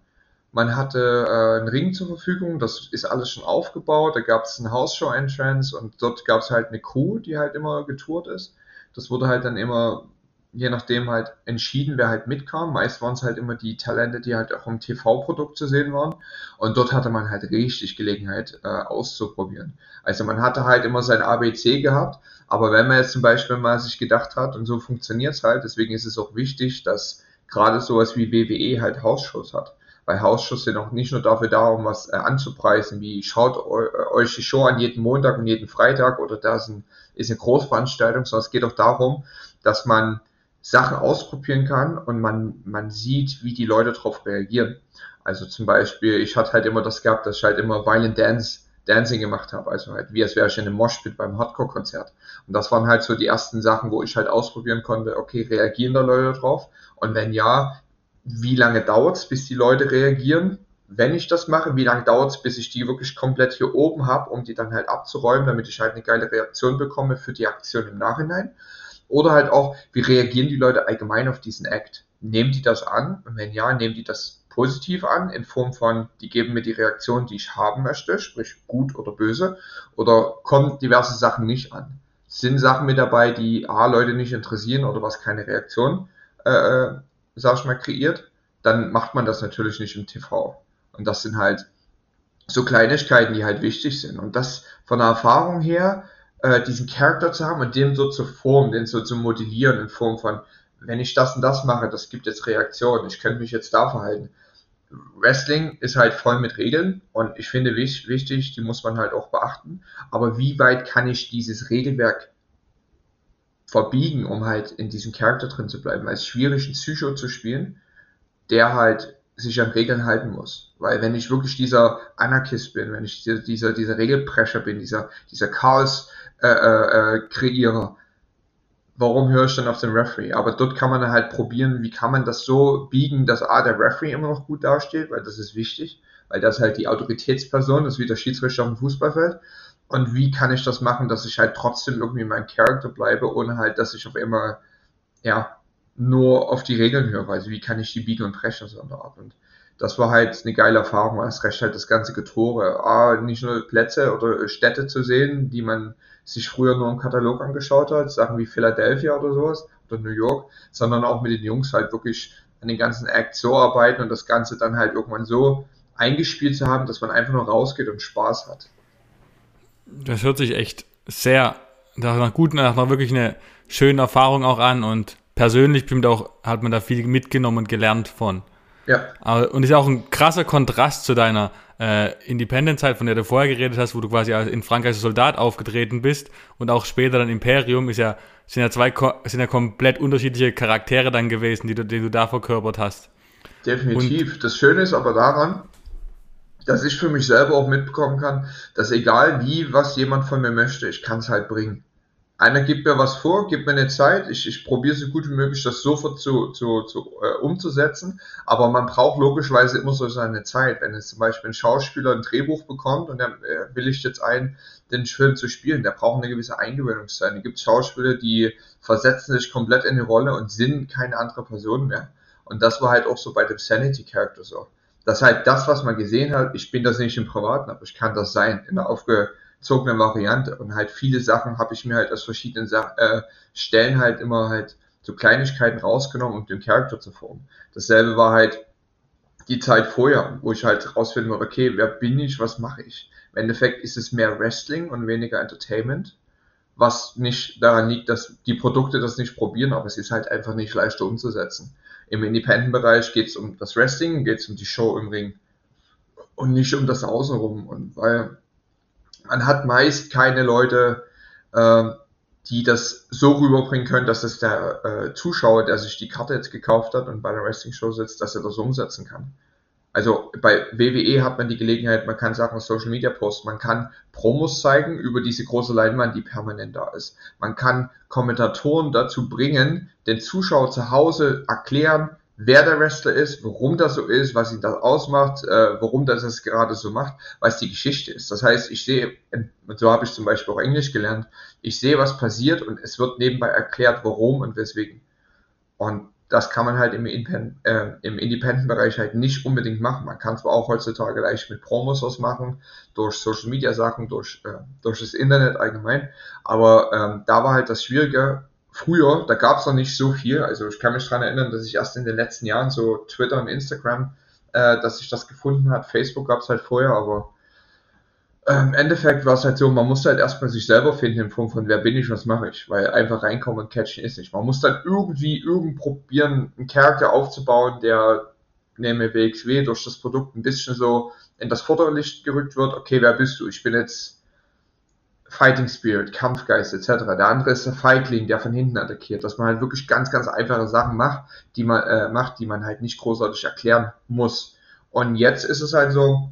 Man hatte äh, einen Ring zur Verfügung, das ist alles schon aufgebaut. Da gab es einen House-Show-Entrance und dort gab es halt eine Crew, die halt immer getourt ist. Das wurde halt dann immer je nachdem halt entschieden, wer halt mitkam. Meist waren es halt immer die Talente, die halt auch im TV-Produkt zu sehen waren. Und dort hatte man halt richtig Gelegenheit äh, auszuprobieren. Also man hatte halt immer sein ABC gehabt, aber wenn man jetzt zum Beispiel mal sich gedacht hat, und so funktioniert es halt, deswegen ist es auch wichtig, dass gerade sowas wie WWE halt Hausshows hat. Weil Hausshows sind auch nicht nur dafür da, um was äh, anzupreisen, wie schaut äh, euch die Show an jeden Montag und jeden Freitag oder das ist, ein, ist eine Großveranstaltung, sondern es geht auch darum, dass man Sachen ausprobieren kann und man, man sieht, wie die Leute darauf reagieren. Also zum Beispiel, ich hatte halt immer das gehabt, dass ich halt immer Violent Dance, Dancing gemacht habe, also halt wie als wäre ich in einem Moshpit beim Hardcore-Konzert. Und das waren halt so die ersten Sachen, wo ich halt ausprobieren konnte, okay, reagieren da Leute drauf? Und wenn ja, wie lange dauert's, bis die Leute reagieren? Wenn ich das mache, wie lange dauert's, bis ich die wirklich komplett hier oben habe, um die dann halt abzuräumen, damit ich halt eine geile Reaktion bekomme für die Aktion im Nachhinein? Oder halt auch, wie reagieren die Leute allgemein auf diesen Act? Nehmen die das an? Und wenn ja, nehmen die das positiv an, in Form von, die geben mir die Reaktion, die ich haben möchte, sprich gut oder böse, oder kommen diverse Sachen nicht an? Sind Sachen mit dabei, die A, Leute nicht interessieren oder was keine Reaktion, äh, äh sag ich mal, kreiert, dann macht man das natürlich nicht im TV. Und das sind halt so Kleinigkeiten, die halt wichtig sind. Und das von der Erfahrung her, äh, diesen Charakter zu haben und den so zu formen, den so zu modellieren in Form von, wenn ich das und das mache, das gibt jetzt Reaktionen, ich könnte mich jetzt da verhalten. Wrestling ist halt voll mit Regeln und ich finde wichtig, die muss man halt auch beachten. Aber wie weit kann ich dieses Regelwerk verbiegen, um halt in diesem Charakter drin zu bleiben? Weil es schwierig, einen Psycho zu spielen, der halt sich an Regeln halten muss. Weil wenn ich wirklich dieser Anarchist bin, wenn ich dieser, dieser Regelprescher bin, dieser, dieser Chaos, äh, äh, äh, kreiere, warum höre ich dann auf den Referee? Aber dort kann man halt probieren, wie kann man das so biegen, dass A, der Referee immer noch gut dasteht, weil das ist wichtig, weil das halt die Autoritätsperson ist, wie der Schiedsrichter auf dem Fußballfeld. Und wie kann ich das machen, dass ich halt trotzdem irgendwie mein Charakter bleibe, ohne halt, dass ich auf immer, ja, nur auf die Regeln höre. Also wie kann ich die biegen und brechen so eine Art. Und das war halt eine geile Erfahrung, als recht halt das ganze Getore. A, nicht nur Plätze oder Städte zu sehen, die man sich früher nur im Katalog angeschaut hat, Sachen wie Philadelphia oder sowas oder New York, sondern auch mit den Jungs halt wirklich an den ganzen Act so arbeiten und das Ganze dann halt irgendwann so eingespielt zu haben, dass man einfach nur rausgeht und Spaß hat. Das hört sich echt sehr nach gut, nach wirklich eine schöne Erfahrung auch an und persönlich bestimmt auch hat man da viel mitgenommen und gelernt von. Ja. Aber, und ist auch ein krasser Kontrast zu deiner äh, Independent-Zeit, von der du vorher geredet hast, wo du quasi in Frankreich als Soldat aufgetreten bist und auch später dann Imperium, ist ja, sind ja zwei sind ja komplett unterschiedliche Charaktere dann gewesen, die du, die du da verkörpert hast. Definitiv. Und das Schöne ist aber daran, dass ich für mich selber auch mitbekommen kann, dass egal wie, was jemand von mir möchte, ich kann es halt bringen. Einer gibt mir was vor, gibt mir eine Zeit, ich, ich probiere so gut wie möglich, das sofort zu, zu, zu äh, umzusetzen, aber man braucht logischerweise immer so seine Zeit. Wenn jetzt zum Beispiel ein Schauspieler ein Drehbuch bekommt und er äh, willigt jetzt ein, den Film zu spielen, der braucht eine gewisse Eingewöhnungszeit. Es gibt Schauspieler, die versetzen sich komplett in die Rolle und sind keine andere Person mehr. Und das war halt auch so bei dem Sanity Character so. Das halt das, was man gesehen hat, ich bin das nicht im Privaten, aber ich kann das sein, in der aufgezogenen Variante. Und halt viele Sachen habe ich mir halt aus verschiedenen Sa äh, Stellen halt immer halt so Kleinigkeiten rausgenommen, um den Charakter zu formen. Dasselbe war halt die Zeit vorher, wo ich halt rausfinden wollte, okay, wer bin ich, was mache ich? Im Endeffekt ist es mehr Wrestling und weniger Entertainment, was nicht daran liegt, dass die Produkte das nicht probieren, aber es ist halt einfach nicht leichter umzusetzen. Im Independent-Bereich geht es um das Wrestling, geht es um die Show im Ring und nicht um das Außenrum. Und weil man hat meist keine Leute, äh, die das so rüberbringen können, dass es der äh, Zuschauer, der sich die Karte jetzt gekauft hat und bei einer Wrestling-Show sitzt, dass er das umsetzen kann. Also bei WWE hat man die Gelegenheit, man kann Sachen Social Media posten, man kann Promos zeigen über diese große Leinwand, die permanent da ist. Man kann Kommentatoren dazu bringen, den Zuschauer zu Hause erklären, wer der Wrestler ist, warum das so ist, was ihn das ausmacht, äh, warum das es gerade so macht, was die Geschichte ist. Das heißt, ich sehe, und so habe ich zum Beispiel auch Englisch gelernt, ich sehe, was passiert und es wird nebenbei erklärt, warum und weswegen. Und das kann man halt im, äh, im Independent-Bereich halt nicht unbedingt machen. Man kann zwar auch heutzutage leicht mit Promos was machen, durch Social Media Sachen, durch, äh, durch das Internet allgemein, aber ähm, da war halt das Schwierige, früher, da gab es noch nicht so viel, also ich kann mich daran erinnern, dass ich erst in den letzten Jahren so Twitter und Instagram, äh, dass sich das gefunden hat, Facebook gab es halt vorher, aber im ähm, Endeffekt war es halt so, man muss halt erstmal sich selber finden in Form von, wer bin ich, was mache ich, weil einfach reinkommen und catchen ist nicht. Man muss dann irgendwie, irgend probieren, einen Charakter aufzubauen, der neben WXW durch das Produkt ein bisschen so in das Vorderlicht gerückt wird. Okay, wer bist du? Ich bin jetzt Fighting Spirit, Kampfgeist etc. Der andere ist der Feigling, der von hinten attackiert. Dass man halt wirklich ganz, ganz einfache Sachen macht, die man äh, macht, die man halt nicht großartig erklären muss. Und jetzt ist es halt so,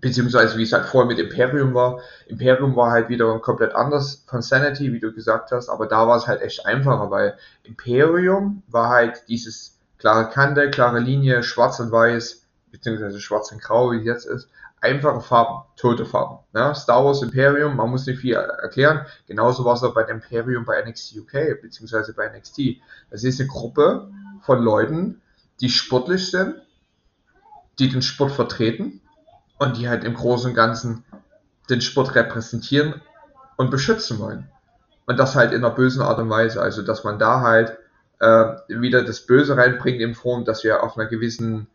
beziehungsweise wie es halt vorher mit Imperium war. Imperium war halt wieder komplett anders von Sanity, wie du gesagt hast, aber da war es halt echt einfacher, weil Imperium war halt dieses klare Kante, klare Linie, schwarz und weiß, beziehungsweise schwarz und grau, wie es jetzt ist, einfache Farben, tote Farben. Ne? Star Wars Imperium, man muss nicht viel erklären. Genauso war es auch bei Imperium bei NXT UK, beziehungsweise bei NXT. Das ist eine Gruppe von Leuten, die sportlich sind, die den Sport vertreten, und die halt im Großen und Ganzen den Sport repräsentieren und beschützen wollen. Und das halt in einer bösen Art und Weise. Also, dass man da halt äh, wieder das Böse reinbringt in Form, dass wir auf einer gewissen,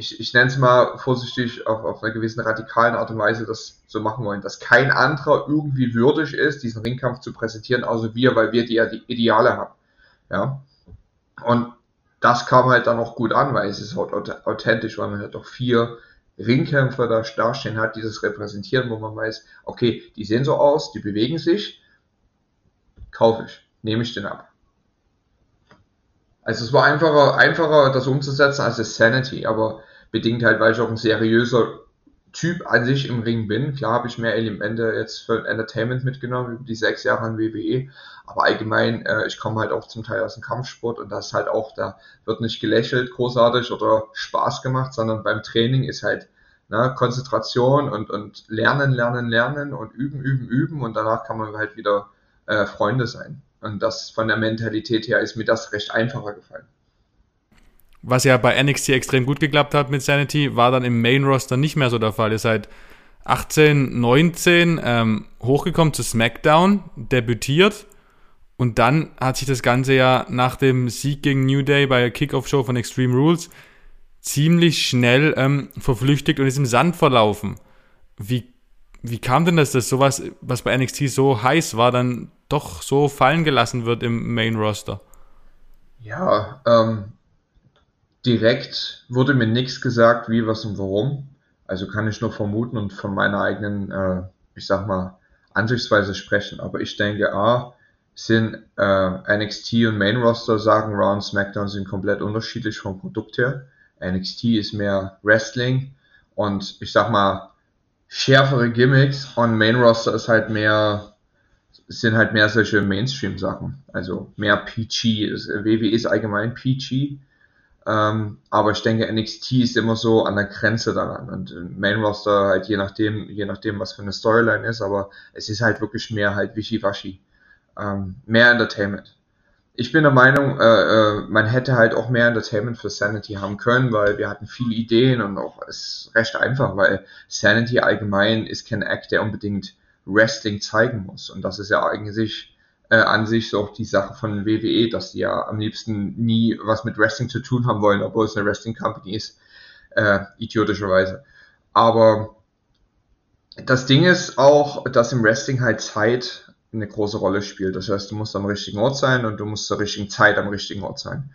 ich, ich nenne es mal vorsichtig, auf, auf einer gewissen radikalen Art und Weise das so machen wollen. Dass kein anderer irgendwie würdig ist, diesen Ringkampf zu präsentieren, außer wir, weil wir die, die Ideale haben. Ja. Und das kam halt dann auch gut an, weil es ist halt authentisch, weil man halt auch vier Ringkämpfer da dastehen hat, die das repräsentieren, wo man weiß, okay, die sehen so aus, die bewegen sich, kaufe ich, nehme ich den ab. Also es war einfacher, einfacher das umzusetzen als das Sanity, aber bedingt halt, weil ich auch ein seriöser Typ an sich im Ring bin. Klar habe ich mehr Elemente jetzt für Entertainment mitgenommen die sechs Jahre an WWE, aber allgemein, äh, ich komme halt auch zum Teil aus dem Kampfsport und das halt auch, da wird nicht gelächelt großartig oder Spaß gemacht, sondern beim Training ist halt ne, Konzentration und, und lernen, lernen, lernen und üben, üben, üben und danach kann man halt wieder äh, Freunde sein. Und das von der Mentalität her ist mir das recht einfacher gefallen. Was ja bei NXT extrem gut geklappt hat mit Sanity, war dann im Main Roster nicht mehr so der Fall. Ihr seid 18, 19 ähm, hochgekommen zu SmackDown, debütiert und dann hat sich das Ganze ja nach dem Sieg gegen New Day bei der Kickoff-Show von Extreme Rules ziemlich schnell ähm, verflüchtigt und ist im Sand verlaufen. Wie, wie kam denn das, dass sowas, was bei NXT so heiß war, dann doch so fallen gelassen wird im Main Roster? Ja, ähm, direkt wurde mir nichts gesagt, wie, was und warum. Also kann ich nur vermuten und von meiner eigenen, äh, ich sag mal, Ansichtsweise sprechen. Aber ich denke, A, sind äh, NXT und Main Roster sagen, Raw und SmackDown sind komplett unterschiedlich vom Produkt her. NXT ist mehr Wrestling und ich sag mal, schärfere Gimmicks und Main Roster ist halt mehr, sind halt mehr solche Mainstream-Sachen. Also mehr PG. WWE ist allgemein PG. Ähm, aber ich denke, NXT ist immer so an der Grenze daran. Und Main Roster halt je nachdem, je nachdem, was für eine Storyline ist, aber es ist halt wirklich mehr halt Wischiwaschi. Ähm, mehr Entertainment. Ich bin der Meinung, äh, äh, man hätte halt auch mehr Entertainment für Sanity haben können, weil wir hatten viele Ideen und auch es ist recht einfach, weil Sanity allgemein ist kein Act, der unbedingt Wrestling zeigen muss. Und das ist ja eigentlich äh, an sich so auch die Sache von WWE, dass die ja am liebsten nie was mit Wrestling zu tun haben wollen, obwohl es eine Wrestling Company ist, äh, idiotischerweise. Aber das Ding ist auch, dass im Wrestling halt Zeit eine große Rolle spielt. Das heißt, du musst am richtigen Ort sein und du musst zur richtigen Zeit am richtigen Ort sein.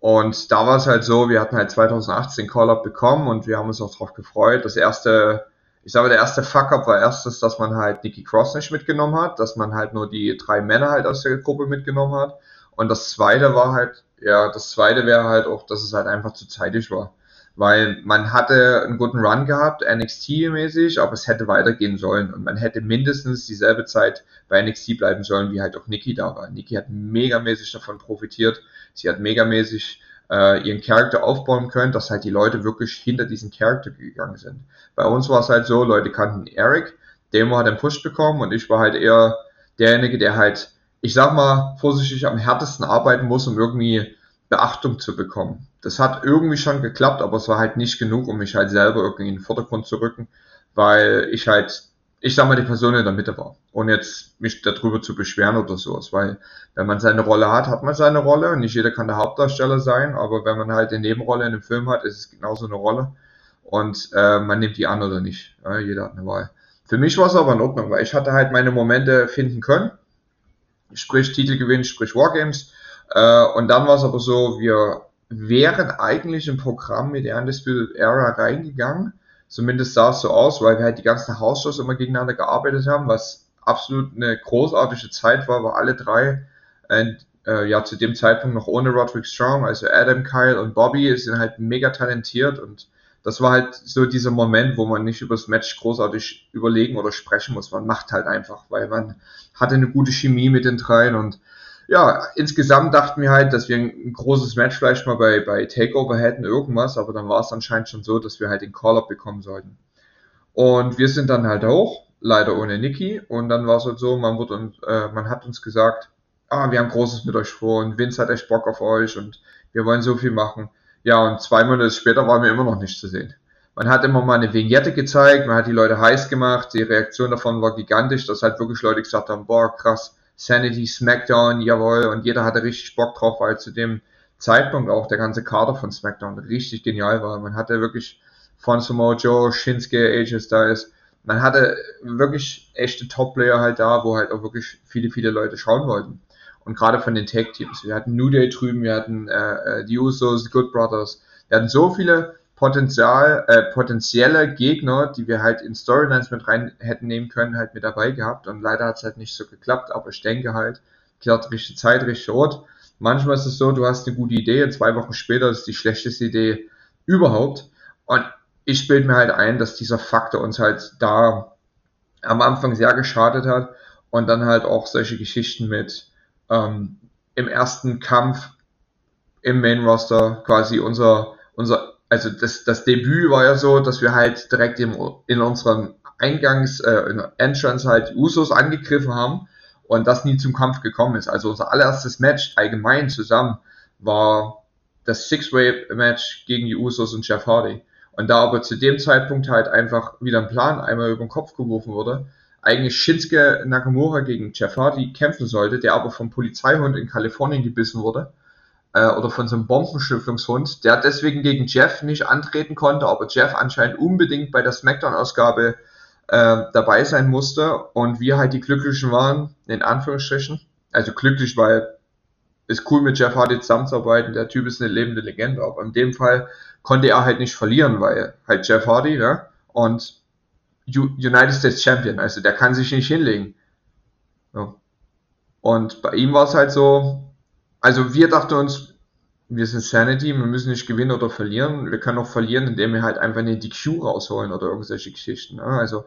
Und da war es halt so, wir hatten halt 2018 Call-Up bekommen und wir haben uns auch darauf gefreut. Das erste ich sage, der erste Fuck-up war erstens, dass man halt Nikki Cross nicht mitgenommen hat, dass man halt nur die drei Männer halt aus der Gruppe mitgenommen hat. Und das zweite war halt, ja, das zweite wäre halt auch, dass es halt einfach zu zeitig war. Weil man hatte einen guten Run gehabt, NXT-mäßig, aber es hätte weitergehen sollen. Und man hätte mindestens dieselbe Zeit bei NXT bleiben sollen, wie halt auch Nikki da war. Nikki hat megamäßig davon profitiert. Sie hat megamäßig äh, ihren Charakter aufbauen können, dass halt die Leute wirklich hinter diesen Charakter gegangen sind. Bei uns war es halt so, Leute kannten Eric, Demo hat einen Push bekommen und ich war halt eher derjenige, der halt, ich sag mal, vorsichtig am härtesten arbeiten muss, um irgendwie Beachtung zu bekommen. Das hat irgendwie schon geklappt, aber es war halt nicht genug, um mich halt selber irgendwie in den Vordergrund zu rücken, weil ich halt ich sag mal, die Person in der Mitte war. Ohne jetzt mich darüber zu beschweren oder sowas. Weil wenn man seine Rolle hat, hat man seine Rolle und nicht jeder kann der Hauptdarsteller sein, aber wenn man halt eine Nebenrolle in einem Film hat, ist es genauso eine Rolle. Und äh, man nimmt die an oder nicht. Ja, jeder hat eine Wahl. Für mich war es aber in Ordnung, weil ich hatte halt meine Momente finden können. Sprich Titelgewinn, sprich Wargames. Äh, und dann war es aber so, wir wären eigentlich im Programm mit der Undisputed Era reingegangen Zumindest sah es so aus, weil wir halt die ganzen Hausshows immer gegeneinander gearbeitet haben, was absolut eine großartige Zeit war, weil alle drei äh, äh, ja zu dem Zeitpunkt noch ohne Roderick Strong, also Adam, Kyle und Bobby sind halt mega talentiert und das war halt so dieser Moment, wo man nicht über das Match großartig überlegen oder sprechen muss. Man macht halt einfach, weil man hatte eine gute Chemie mit den dreien und ja, insgesamt dachten wir halt, dass wir ein, großes Match vielleicht mal bei, bei Takeover hätten, irgendwas, aber dann war es anscheinend schon so, dass wir halt den Call-Up bekommen sollten. Und wir sind dann halt hoch, leider ohne Nikki, und dann war es halt so, man, wurde uns, äh, man hat uns gesagt, ah, wir haben Großes mit euch vor und Vince hat echt Bock auf euch und wir wollen so viel machen. Ja, und zwei Monate später waren wir immer noch nicht zu sehen. Man hat immer mal eine Vignette gezeigt, man hat die Leute heiß gemacht, die Reaktion davon war gigantisch, dass halt wirklich Leute gesagt haben, boah, krass, Sanity, SmackDown, jawohl, und jeder hatte richtig Bock drauf, weil zu dem Zeitpunkt auch der ganze Kader von SmackDown richtig genial war. Man hatte wirklich von Samoa Joe, Shinsuke, AJ Styles, man hatte wirklich echte Top-Player halt da, wo halt auch wirklich viele, viele Leute schauen wollten. Und gerade von den Tag-Teams. Wir hatten New Day drüben, wir hatten äh, äh die Usos, die Good Brothers. Wir hatten so viele Potenzial, äh, potenzielle Gegner, die wir halt in Storylines mit rein hätten nehmen können, halt mit dabei gehabt. Und leider hat es halt nicht so geklappt, aber ich denke halt, kehrt richtige Zeit, richtiger Ort. Manchmal ist es so, du hast eine gute Idee und zwei Wochen später ist die schlechteste Idee überhaupt. Und ich bilde mir halt ein, dass dieser Faktor uns halt da am Anfang sehr geschadet hat und dann halt auch solche Geschichten mit ähm, im ersten Kampf im Main Roster quasi unser unser also das, das Debüt war ja so, dass wir halt direkt im, in unserem Eingangs, äh, in Entrance halt Usos angegriffen haben und das nie zum Kampf gekommen ist. Also unser allererstes Match allgemein zusammen war das Six-Way-Match gegen die Usos und Jeff Hardy. Und da aber zu dem Zeitpunkt halt einfach wieder ein Plan einmal über den Kopf geworfen wurde, eigentlich Shinsuke Nakamura gegen Jeff Hardy kämpfen sollte, der aber vom Polizeihund in Kalifornien gebissen wurde äh, oder von so einem Bombenschlüpfungshund, der deswegen gegen Jeff nicht antreten konnte, aber Jeff anscheinend unbedingt bei der Smackdown-Ausgabe äh, dabei sein musste und wir halt die Glücklichen waren, in Anführungsstrichen. Also glücklich, weil ist cool mit Jeff Hardy zusammenzuarbeiten, der Typ ist eine lebende Legende, aber in dem Fall konnte er halt nicht verlieren, weil halt Jeff Hardy, ne? Und United States Champion, also der kann sich nicht hinlegen. Ja. Und bei ihm war es halt so, also wir dachten uns, wir sind Sanity, wir müssen nicht gewinnen oder verlieren. Wir können auch verlieren, indem wir halt einfach eine DQ rausholen oder irgendwelche Geschichten. Ne? Also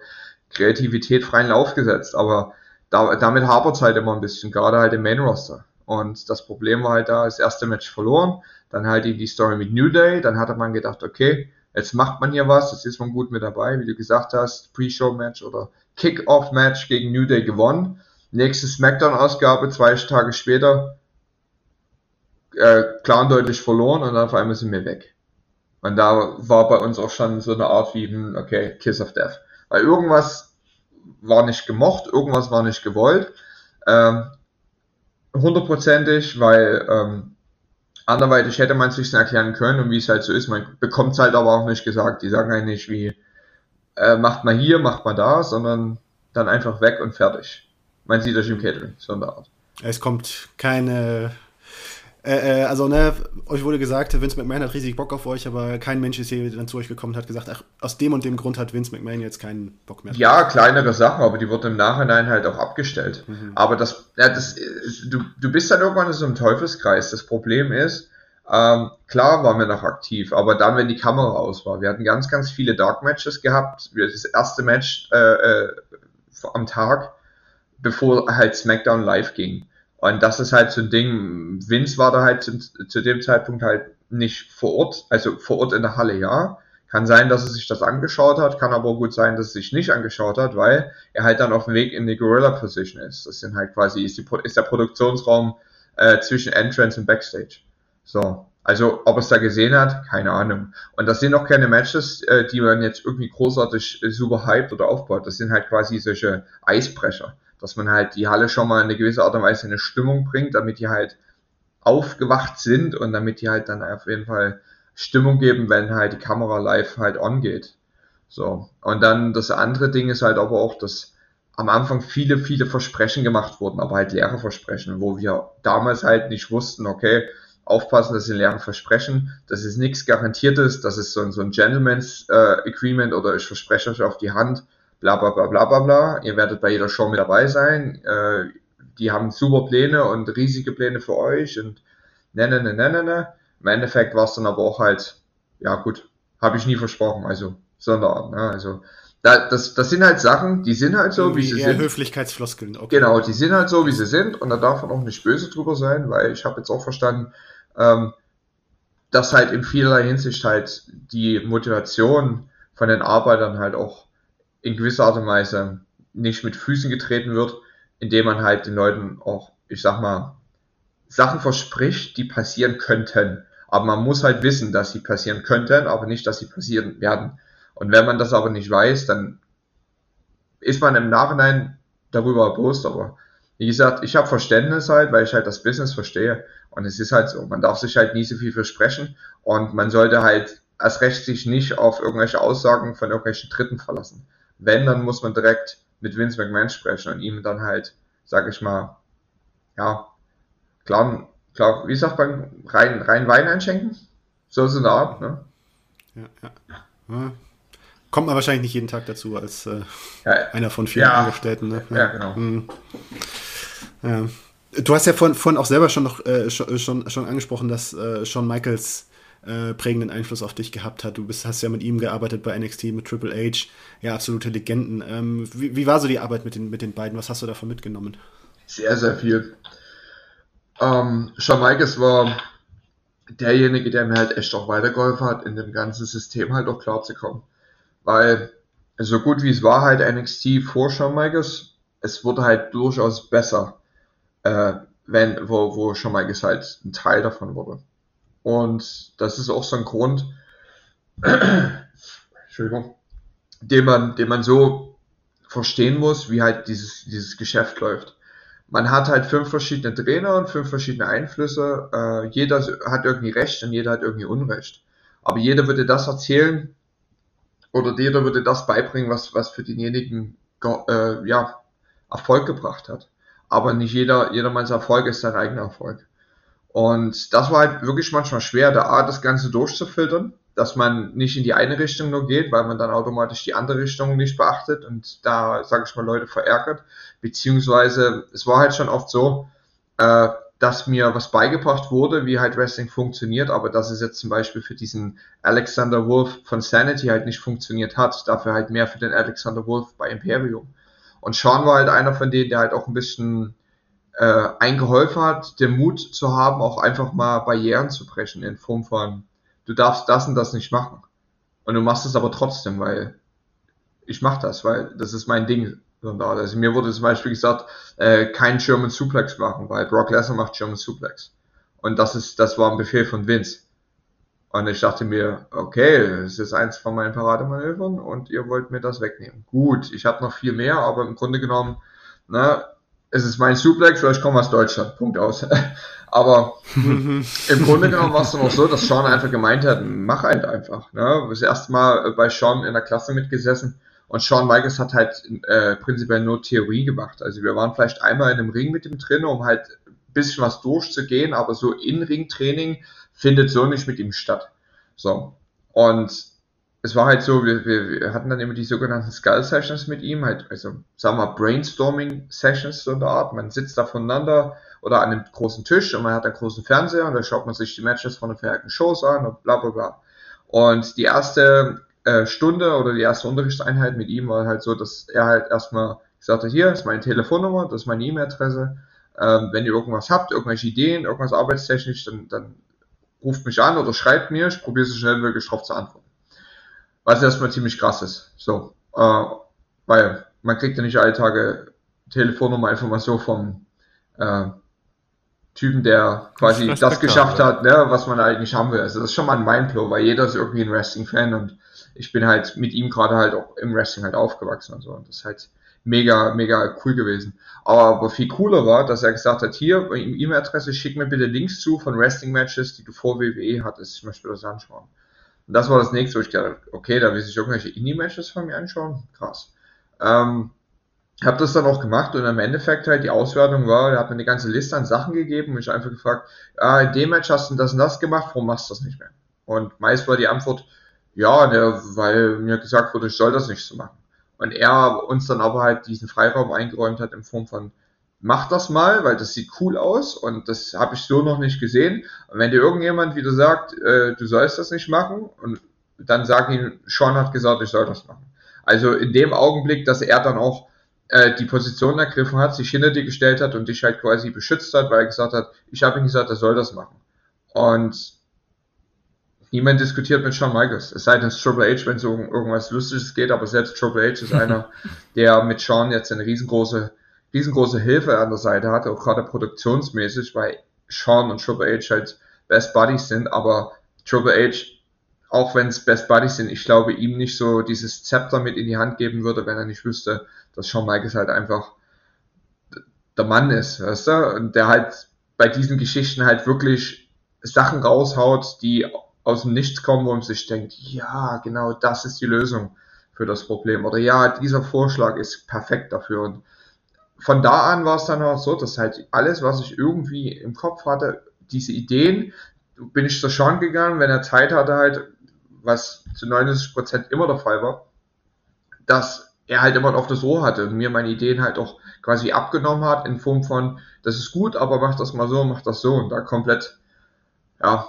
Kreativität freien Lauf gesetzt. Aber da, damit hapert es halt immer ein bisschen, gerade halt im Main Roster. Und das Problem war halt da, das erste Match verloren, dann halt die Story mit New Day, dann hatte man gedacht, okay, jetzt macht man hier was, jetzt ist man gut mit dabei, wie du gesagt hast, Pre-Show-Match oder Kick-Off-Match gegen New Day gewonnen. Nächste Smackdown-Ausgabe, zwei Tage später, äh, klar und deutlich verloren und dann auf einmal sind wir weg. Und da war bei uns auch schon so eine Art wie, hm, okay, Kiss of Death. Weil irgendwas war nicht gemocht, irgendwas war nicht gewollt. Ähm, hundertprozentig, weil ähm, anderweitig hätte man es sich erklären können und wie es halt so ist, man bekommt es halt aber auch nicht gesagt. Die sagen eigentlich wie, äh, macht mal hier, macht mal da, sondern dann einfach weg und fertig. Man sieht das im Catering, so eine Art. Es kommt keine äh, äh, also, ne, euch wurde gesagt, Vince McMahon hat riesig Bock auf euch, aber kein Mensch ist hier dann zu euch gekommen und hat gesagt, ach, aus dem und dem Grund hat Vince McMahon jetzt keinen Bock mehr. Ja, kleinere Sachen, aber die wurden im Nachhinein halt auch abgestellt. Mhm. Aber das, ja, das, du, du bist dann irgendwann in so einem Teufelskreis. Das Problem ist, ähm, klar waren wir noch aktiv, aber dann, wenn die Kamera aus war, wir hatten ganz, ganz viele Dark Matches gehabt. Das erste Match äh, äh, am Tag, bevor halt SmackDown live ging. Und das ist halt so ein Ding, Vince war da halt zu, zu, dem Zeitpunkt halt nicht vor Ort, also vor Ort in der Halle, ja. Kann sein, dass er sich das angeschaut hat, kann aber gut sein, dass er sich nicht angeschaut hat, weil er halt dann auf dem Weg in die Gorilla Position ist. Das sind halt quasi, ist, die, ist der Produktionsraum äh, zwischen Entrance und Backstage. So. Also, ob er es da gesehen hat, keine Ahnung. Und das sind auch keine Matches, äh, die man jetzt irgendwie großartig äh, super hyped oder aufbaut. Das sind halt quasi solche Eisbrecher dass man halt die Halle schon mal in eine gewisse Art und Weise in eine Stimmung bringt, damit die halt aufgewacht sind und damit die halt dann auf jeden Fall Stimmung geben, wenn halt die Kamera live halt on geht. So. Und dann das andere Ding ist halt aber auch, dass am Anfang viele, viele Versprechen gemacht wurden, aber halt leere Versprechen, wo wir damals halt nicht wussten, okay, aufpassen, das sind leere Versprechen, das ist nichts Garantiertes, das ist so, so ein Gentleman's äh, Agreement oder ich verspreche euch auf die Hand, bla bla bla bla bla bla. Ihr werdet bei jeder Show mit dabei sein. Äh, die haben super Pläne und riesige Pläne für euch und ne, ne, ne, ne, ne, ne. Im Endeffekt war es dann aber auch halt, ja gut, habe ich nie versprochen, also Sonderart, ne? Also da, das, das sind halt Sachen, die sind halt so, Irgendwie wie sie sind. Höflichkeitsfloskeln, okay. Genau, die sind halt so, wie sie sind und da darf man auch nicht böse drüber sein, weil ich habe jetzt auch verstanden, ähm, dass halt in vielerlei Hinsicht halt die Motivation von den Arbeitern halt auch in gewisser Art und Weise nicht mit Füßen getreten wird, indem man halt den Leuten auch, ich sag mal, Sachen verspricht, die passieren könnten. Aber man muss halt wissen, dass sie passieren könnten, aber nicht, dass sie passieren werden. Und wenn man das aber nicht weiß, dann ist man im Nachhinein darüber erbost. Aber wie gesagt, ich habe Verständnis halt, weil ich halt das Business verstehe. Und es ist halt so, man darf sich halt nie so viel versprechen. Und man sollte halt erst recht sich nicht auf irgendwelche Aussagen von irgendwelchen Dritten verlassen wenn, dann muss man direkt mit Vince McMahon sprechen und ihm dann halt, sag ich mal, ja, klar, klar wie sagt man, rein, rein Wein einschenken? So ist es eine Art, ne? Ja, ja. ja. Kommt man wahrscheinlich nicht jeden Tag dazu als äh, ja, einer von vielen ja, Angestellten. Ne? Ja, genau. Ja. Du hast ja vorhin, vorhin auch selber schon noch äh, schon, schon, schon angesprochen, dass äh, Shawn Michaels äh, prägenden Einfluss auf dich gehabt hat. Du bist, hast ja mit ihm gearbeitet bei NXT, mit Triple H, ja, absolute Legenden. Ähm, wie, wie, war so die Arbeit mit den, mit den beiden? Was hast du davon mitgenommen? Sehr, sehr viel. Ähm, Shawn Michaels war derjenige, der mir halt echt auch weitergeholfen hat, in dem ganzen System halt auch klar zu kommen. Weil, so gut wie es war, halt NXT vor Shawn Michaels, es wurde halt durchaus besser, äh, wenn, wo, wo Shawn Michaels halt ein Teil davon wurde. Und das ist auch so ein Grund, Entschuldigung, den man, den man so verstehen muss, wie halt dieses, dieses Geschäft läuft. Man hat halt fünf verschiedene Trainer und fünf verschiedene Einflüsse. Äh, jeder hat irgendwie Recht und jeder hat irgendwie Unrecht. Aber jeder würde das erzählen oder jeder würde das beibringen, was, was für denjenigen äh, ja, Erfolg gebracht hat. Aber nicht jeder, jedermanns Erfolg ist sein eigener Erfolg. Und das war halt wirklich manchmal schwer, da A, das Ganze durchzufiltern, dass man nicht in die eine Richtung nur geht, weil man dann automatisch die andere Richtung nicht beachtet und da, sage ich mal, Leute verärgert. Beziehungsweise es war halt schon oft so, äh, dass mir was beigebracht wurde, wie halt Wrestling funktioniert, aber dass es jetzt zum Beispiel für diesen Alexander Wolf von Sanity halt nicht funktioniert hat, dafür halt mehr für den Alexander Wolf bei Imperium. Und Sean war halt einer von denen, der halt auch ein bisschen äh, eingeholfen hat, den Mut zu haben, auch einfach mal Barrieren zu brechen in Form von, du darfst das und das nicht machen. Und du machst es aber trotzdem, weil ich mach das, weil das ist mein Ding. Also mir wurde zum Beispiel gesagt, äh, kein German Suplex machen, weil Brock Lesnar macht German Suplex. Und das ist, das war ein Befehl von Vince. Und ich dachte mir, okay, es ist eins von meinen Parademanövern und ihr wollt mir das wegnehmen. Gut, ich habe noch viel mehr, aber im Grunde genommen, ne, es ist mein Suplex, weil ich komme aus Deutschland. Punkt aus. aber im Grunde genommen war es dann auch so, dass Sean einfach gemeint hat, mach halt einfach. Ne? Das erste Mal bei Sean in der Klasse mitgesessen und Sean Michaels hat halt äh, prinzipiell nur Theorie gemacht. Also wir waren vielleicht einmal in einem Ring mit ihm drin, um halt ein bisschen was durchzugehen, aber so In-Ring-Training findet so nicht mit ihm statt. So. Und es war halt so, wir, wir, wir hatten dann immer die sogenannten Skull Sessions mit ihm, halt, also sagen wir Brainstorming Sessions so in der Art. Man sitzt da voneinander oder an einem großen Tisch und man hat einen großen Fernseher und da schaut man sich die Matches von den verjährten Shows an und bla bla bla. Und die erste äh, Stunde oder die erste Unterrichtseinheit mit ihm war halt so, dass er halt erstmal gesagt hat, hier ist meine Telefonnummer, das ist meine E-Mail-Adresse. Ähm, wenn ihr irgendwas habt, irgendwelche Ideen, irgendwas arbeitstechnisch, dann, dann ruft mich an oder schreibt mir, ich probiere so schnell wie möglich drauf zu antworten. Was erstmal ziemlich krass ist. So, äh, weil man kriegt ja nicht alle Tage Telefonnummer einfach mal so vom äh, Typen, der quasi das, das geschafft hat, ne, was man eigentlich haben will. Also das ist schon mal ein Mindblow, weil jeder ist irgendwie ein Wrestling-Fan und ich bin halt mit ihm gerade halt auch im Wrestling halt aufgewachsen und so. Und das ist halt mega, mega cool gewesen. Aber, aber viel cooler war, dass er gesagt hat, hier, E-Mail-Adresse, schick mir bitte Links zu von Wrestling-Matches, die du vor WWE hattest. Ich möchte das anschauen. Und das war das nächste, wo ich gedacht okay, da will sich irgendwelche Indie-Matches von mir anschauen. Krass. Ähm, habe das dann auch gemacht und im Endeffekt halt die Auswertung war, er hat mir eine ganze Liste an Sachen gegeben und ich einfach gefragt, ah, in dem Match hast du das und das gemacht, warum machst du das nicht mehr? Und meist war die Antwort, ja, der, weil mir gesagt wurde, ich soll das nicht so machen. Und er uns dann aber halt diesen Freiraum eingeräumt hat in Form von, mach das mal, weil das sieht cool aus und das habe ich so noch nicht gesehen. Und wenn dir irgendjemand wieder sagt, äh, du sollst das nicht machen, und dann sag ihm, Sean hat gesagt, ich soll das machen. Also in dem Augenblick, dass er dann auch äh, die Position ergriffen hat, sich hinter dir gestellt hat und dich halt quasi beschützt hat, weil er gesagt hat, ich habe ihm gesagt, er soll das machen. Und niemand diskutiert mit Shawn Michaels. Es sei denn, es Triple H, wenn es um irgendwas Lustiges geht, aber selbst Triple H ist einer, der mit Shawn jetzt eine riesengroße, riesengroße Hilfe an der Seite hat, auch gerade produktionsmäßig, weil Shawn und Triple H halt Best Buddies sind, aber Triple H, auch wenn es Best Buddies sind, ich glaube, ihm nicht so dieses Zepter mit in die Hand geben würde, wenn er nicht wüsste, dass Shawn Michaels halt einfach der Mann ist, weißt du? Und der halt bei diesen Geschichten halt wirklich Sachen raushaut, die aus dem Nichts kommen, wo man sich denkt, ja, genau das ist die Lösung für das Problem. Oder ja, dieser Vorschlag ist perfekt dafür. Und von da an war es dann auch so, dass halt alles, was ich irgendwie im Kopf hatte, diese Ideen, bin ich zur Sean gegangen, wenn er Zeit hatte halt, was zu 99 Prozent immer der Fall war, dass er halt immer auf das Ohr hatte und mir meine Ideen halt auch quasi abgenommen hat in Form von, das ist gut, aber mach das mal so, mach das so und da komplett, ja,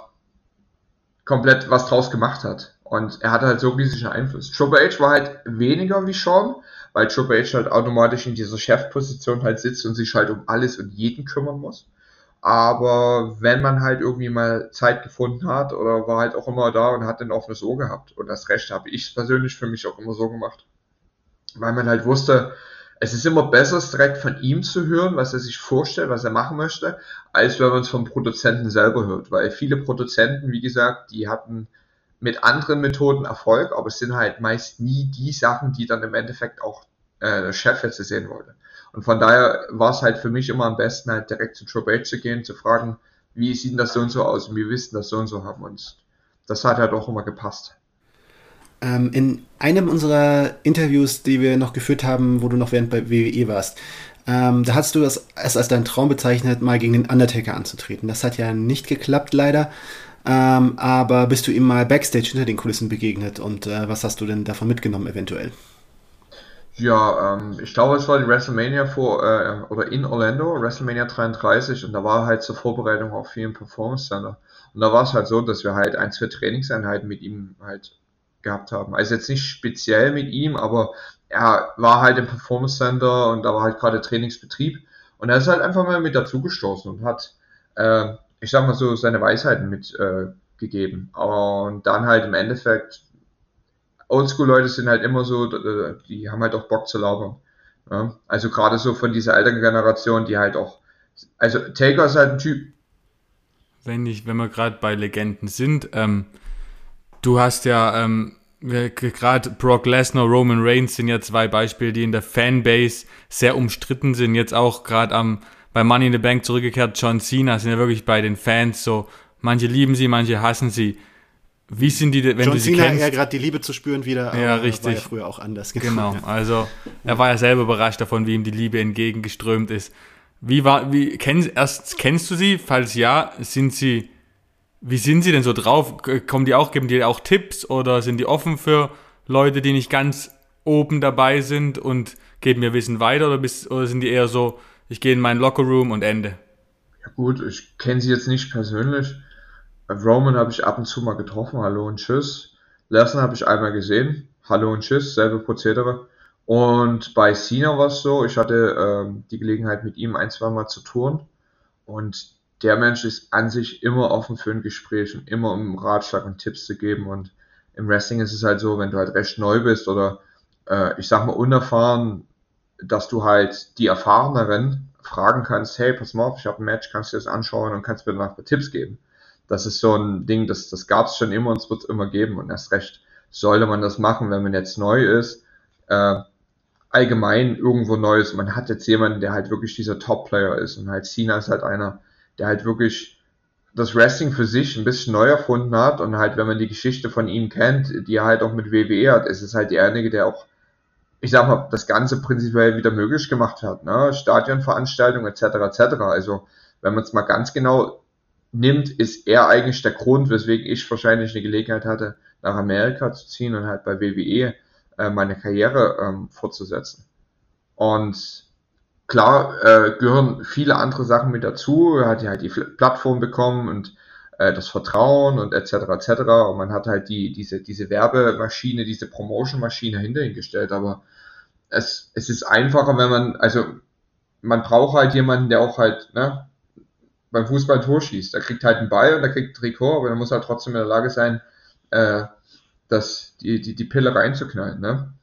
komplett was draus gemacht hat. Und er hatte halt so riesigen Einfluss. Triple H war halt weniger wie Sean, weil Triple H halt automatisch in dieser Chefposition halt sitzt und sich halt um alles und jeden kümmern muss. Aber wenn man halt irgendwie mal Zeit gefunden hat oder war halt auch immer da und hat ein offenes Ohr gehabt. Und das Recht habe ich persönlich für mich auch immer so gemacht. Weil man halt wusste, es ist immer besser, es direkt von ihm zu hören, was er sich vorstellt, was er machen möchte, als wenn man es vom Produzenten selber hört. Weil viele Produzenten, wie gesagt, die hatten mit anderen Methoden Erfolg, aber es sind halt meist nie die Sachen, die dann im Endeffekt auch äh, der Chef jetzt sehen wollte. Und von daher war es halt für mich immer am besten, halt direkt zu Triple H zu gehen, zu fragen, wie sieht das so und so aus und wie wissen das so und so haben. Und das hat halt auch immer gepasst. Ähm, in einem unserer Interviews, die wir noch geführt haben, wo du noch während bei WWE warst, ähm, da hast du es als, als deinen Traum bezeichnet, mal gegen den Undertaker anzutreten. Das hat ja nicht geklappt, leider. Ähm, aber bist du ihm mal backstage hinter den Kulissen begegnet und äh, was hast du denn davon mitgenommen, eventuell? Ja, ähm, ich glaube, es war die WrestleMania vor äh, oder in Orlando, WrestleMania 33, und da war halt zur Vorbereitung auf vielen Performance Center. Und da war es halt so, dass wir halt ein, zwei Trainingseinheiten mit ihm halt gehabt haben. Also jetzt nicht speziell mit ihm, aber er war halt im Performance Center und da war halt gerade Trainingsbetrieb und er ist halt einfach mal mit dazugestoßen und hat, äh, ich sag mal so, seine Weisheiten mitgegeben. Äh, und dann halt im Endeffekt, Oldschool-Leute sind halt immer so, die haben halt auch Bock zu labern. Ja? Also gerade so von dieser älteren Generation, die halt auch, also Taker ist halt ein Typ. Wenn ich, wenn wir gerade bei Legenden sind, ähm, du hast ja ähm, gerade Brock Lesnar, Roman Reigns sind ja zwei Beispiele, die in der Fanbase sehr umstritten sind. Jetzt auch gerade am bei Money in the Bank zurückgekehrt, John Cena sind ja wirklich bei den Fans so, manche lieben sie, manche hassen sie. Wie sind die, wenn John du sie Cena kennst? eher gerade die Liebe zu spüren wieder. Ja, richtig. War ja früher auch anders. Genau. Also er war ja selber überrascht davon, wie ihm die Liebe entgegengeströmt ist. Wie war, wie kennst erst kennst du sie? Falls ja, sind sie wie sind sie denn so drauf? Kommen die auch, geben die auch Tipps oder sind die offen für Leute, die nicht ganz oben dabei sind und geben mir Wissen weiter oder, bis, oder sind die eher so, ich gehe in meinen Lockerroom und Ende? Ja gut, ich kenne sie jetzt nicht persönlich. Roman habe ich ab und zu mal getroffen, hallo und tschüss. Lesnar habe ich einmal gesehen, hallo und tschüss, selbe Prozedere. Und bei Cena war es so, ich hatte ähm, die Gelegenheit mit ihm ein, zwei Mal zu touren und der Mensch ist an sich immer offen für ein Gespräch und immer um Ratschlag und Tipps zu geben. Und im Wrestling ist es halt so, wenn du halt recht neu bist oder äh, ich sag mal unerfahren, dass du halt die Erfahreneren fragen kannst, hey, pass mal auf, ich habe ein Match, kannst du das anschauen und kannst mir danach Tipps geben. Das ist so ein Ding, das, das gab es schon immer und es wird es immer geben. Und erst recht sollte man das machen, wenn man jetzt neu ist. Äh, allgemein irgendwo Neues. Man hat jetzt jemanden, der halt wirklich dieser Top-Player ist. Und halt Cena ist halt einer, der halt wirklich das Wrestling für sich ein bisschen neu erfunden hat und halt, wenn man die Geschichte von ihm kennt, die er halt auch mit WWE hat, ist es halt derjenige, der auch, ich sag mal, das Ganze prinzipiell wieder möglich gemacht hat, ne? Stadionveranstaltungen etc. etc. Also, wenn man es mal ganz genau nimmt, ist er eigentlich der Grund, weswegen ich wahrscheinlich eine Gelegenheit hatte, nach Amerika zu ziehen und halt bei WWE äh, meine Karriere ähm, fortzusetzen. Und klar äh, gehören viele andere Sachen mit dazu. Er hat ja halt die Plattform bekommen und äh, das Vertrauen und etc. etc. Und man hat halt die diese diese Werbemaschine, diese Promotion-Maschine hinter ihn gestellt. Aber es es ist einfacher, wenn man also man braucht halt jemanden, der auch halt ne, beim Fußball ein Tor schießt. Der kriegt halt einen Ball und der kriegt ein Trikot, aber der muss halt trotzdem in der Lage sein, äh, das die die die Pille reinzuknallen. Ne?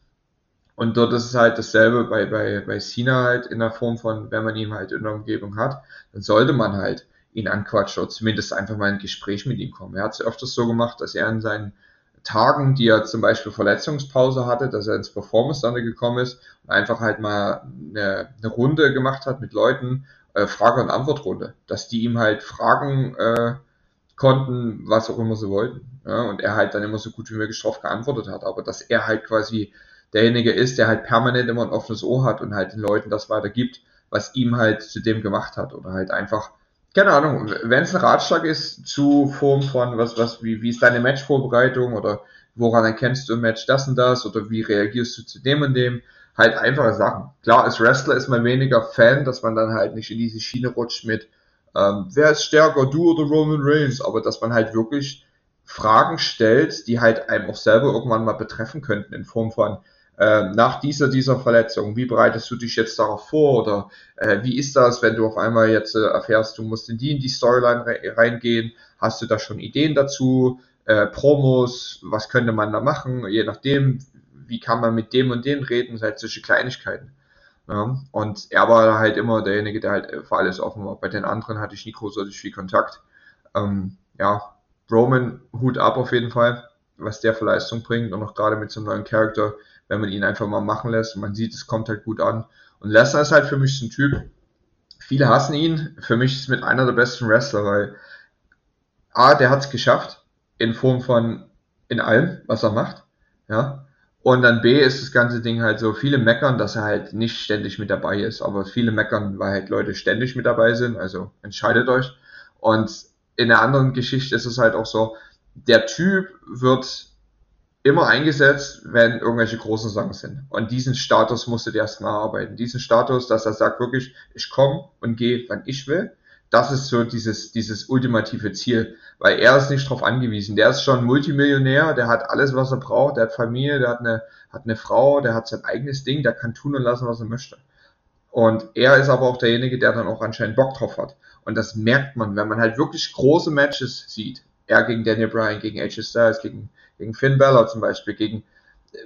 Und dort ist es halt dasselbe bei, bei, bei Sina halt in der Form von, wenn man ihn halt in der Umgebung hat, dann sollte man halt ihn anquatschen oder zumindest einfach mal ein Gespräch mit ihm kommen. Er hat es öfters so gemacht, dass er in seinen Tagen, die er zum Beispiel Verletzungspause hatte, dass er ins Performance Center gekommen ist und einfach halt mal eine, eine Runde gemacht hat mit Leuten, äh, Frage- und Antwortrunde, dass die ihm halt fragen äh, konnten, was auch immer sie wollten. Ja, und er halt dann immer so gut wie möglich drauf geantwortet hat, aber dass er halt quasi derjenige ist, der halt permanent immer ein offenes Ohr hat und halt den Leuten das weitergibt, was ihm halt zu dem gemacht hat. Oder halt einfach, keine Ahnung, wenn es ein Ratschlag ist zu Form von, was, was, wie, wie ist deine Matchvorbereitung oder woran erkennst du im Match das und das oder wie reagierst du zu dem und dem, halt einfache Sachen. Klar, als Wrestler ist man weniger Fan, dass man dann halt nicht in diese Schiene rutscht mit, ähm, wer ist stärker, du oder Roman Reigns, aber dass man halt wirklich Fragen stellt, die halt einem auch selber irgendwann mal betreffen könnten in Form von, äh, nach dieser, dieser Verletzung, wie bereitest du dich jetzt darauf vor oder äh, wie ist das, wenn du auf einmal jetzt äh, erfährst, du musst in die in die Storyline re reingehen, hast du da schon Ideen dazu, äh, Promos, was könnte man da machen, je nachdem, wie kann man mit dem und dem reden, halt solche Kleinigkeiten. Ja, und er war halt immer derjenige, der halt für alles offen war. Bei den anderen hatte ich nie großartig viel Kontakt. Ähm, ja, Roman, Hut ab auf jeden Fall, was der für Leistung bringt und auch gerade mit so einem neuen Charakter wenn man ihn einfach mal machen lässt man sieht, es kommt halt gut an. Und Lesnar ist halt für mich so ein Typ, viele hassen ihn, für mich ist mit einer der besten Wrestler, weil A, der hat es geschafft, in Form von in allem, was er macht, ja. Und dann B ist das ganze Ding halt so, viele meckern, dass er halt nicht ständig mit dabei ist, aber viele meckern, weil halt Leute ständig mit dabei sind, also entscheidet euch. Und in der anderen Geschichte ist es halt auch so, der Typ wird immer eingesetzt, wenn irgendwelche großen Sachen sind. Und diesen Status musstet ihr erstmal arbeiten. Diesen Status, dass er sagt wirklich, ich komme und gehe, wann ich will. das ist so dieses, dieses ultimative Ziel, weil er ist nicht darauf angewiesen. Der ist schon Multimillionär, der hat alles, was er braucht, der hat Familie, der hat eine, hat eine Frau, der hat sein eigenes Ding, der kann tun und lassen, was er möchte. Und er ist aber auch derjenige, der dann auch anscheinend Bock drauf hat. Und das merkt man, wenn man halt wirklich große Matches sieht. Er gegen Daniel Bryan, gegen AJ Styles, gegen, gegen Finn Balor zum Beispiel, gegen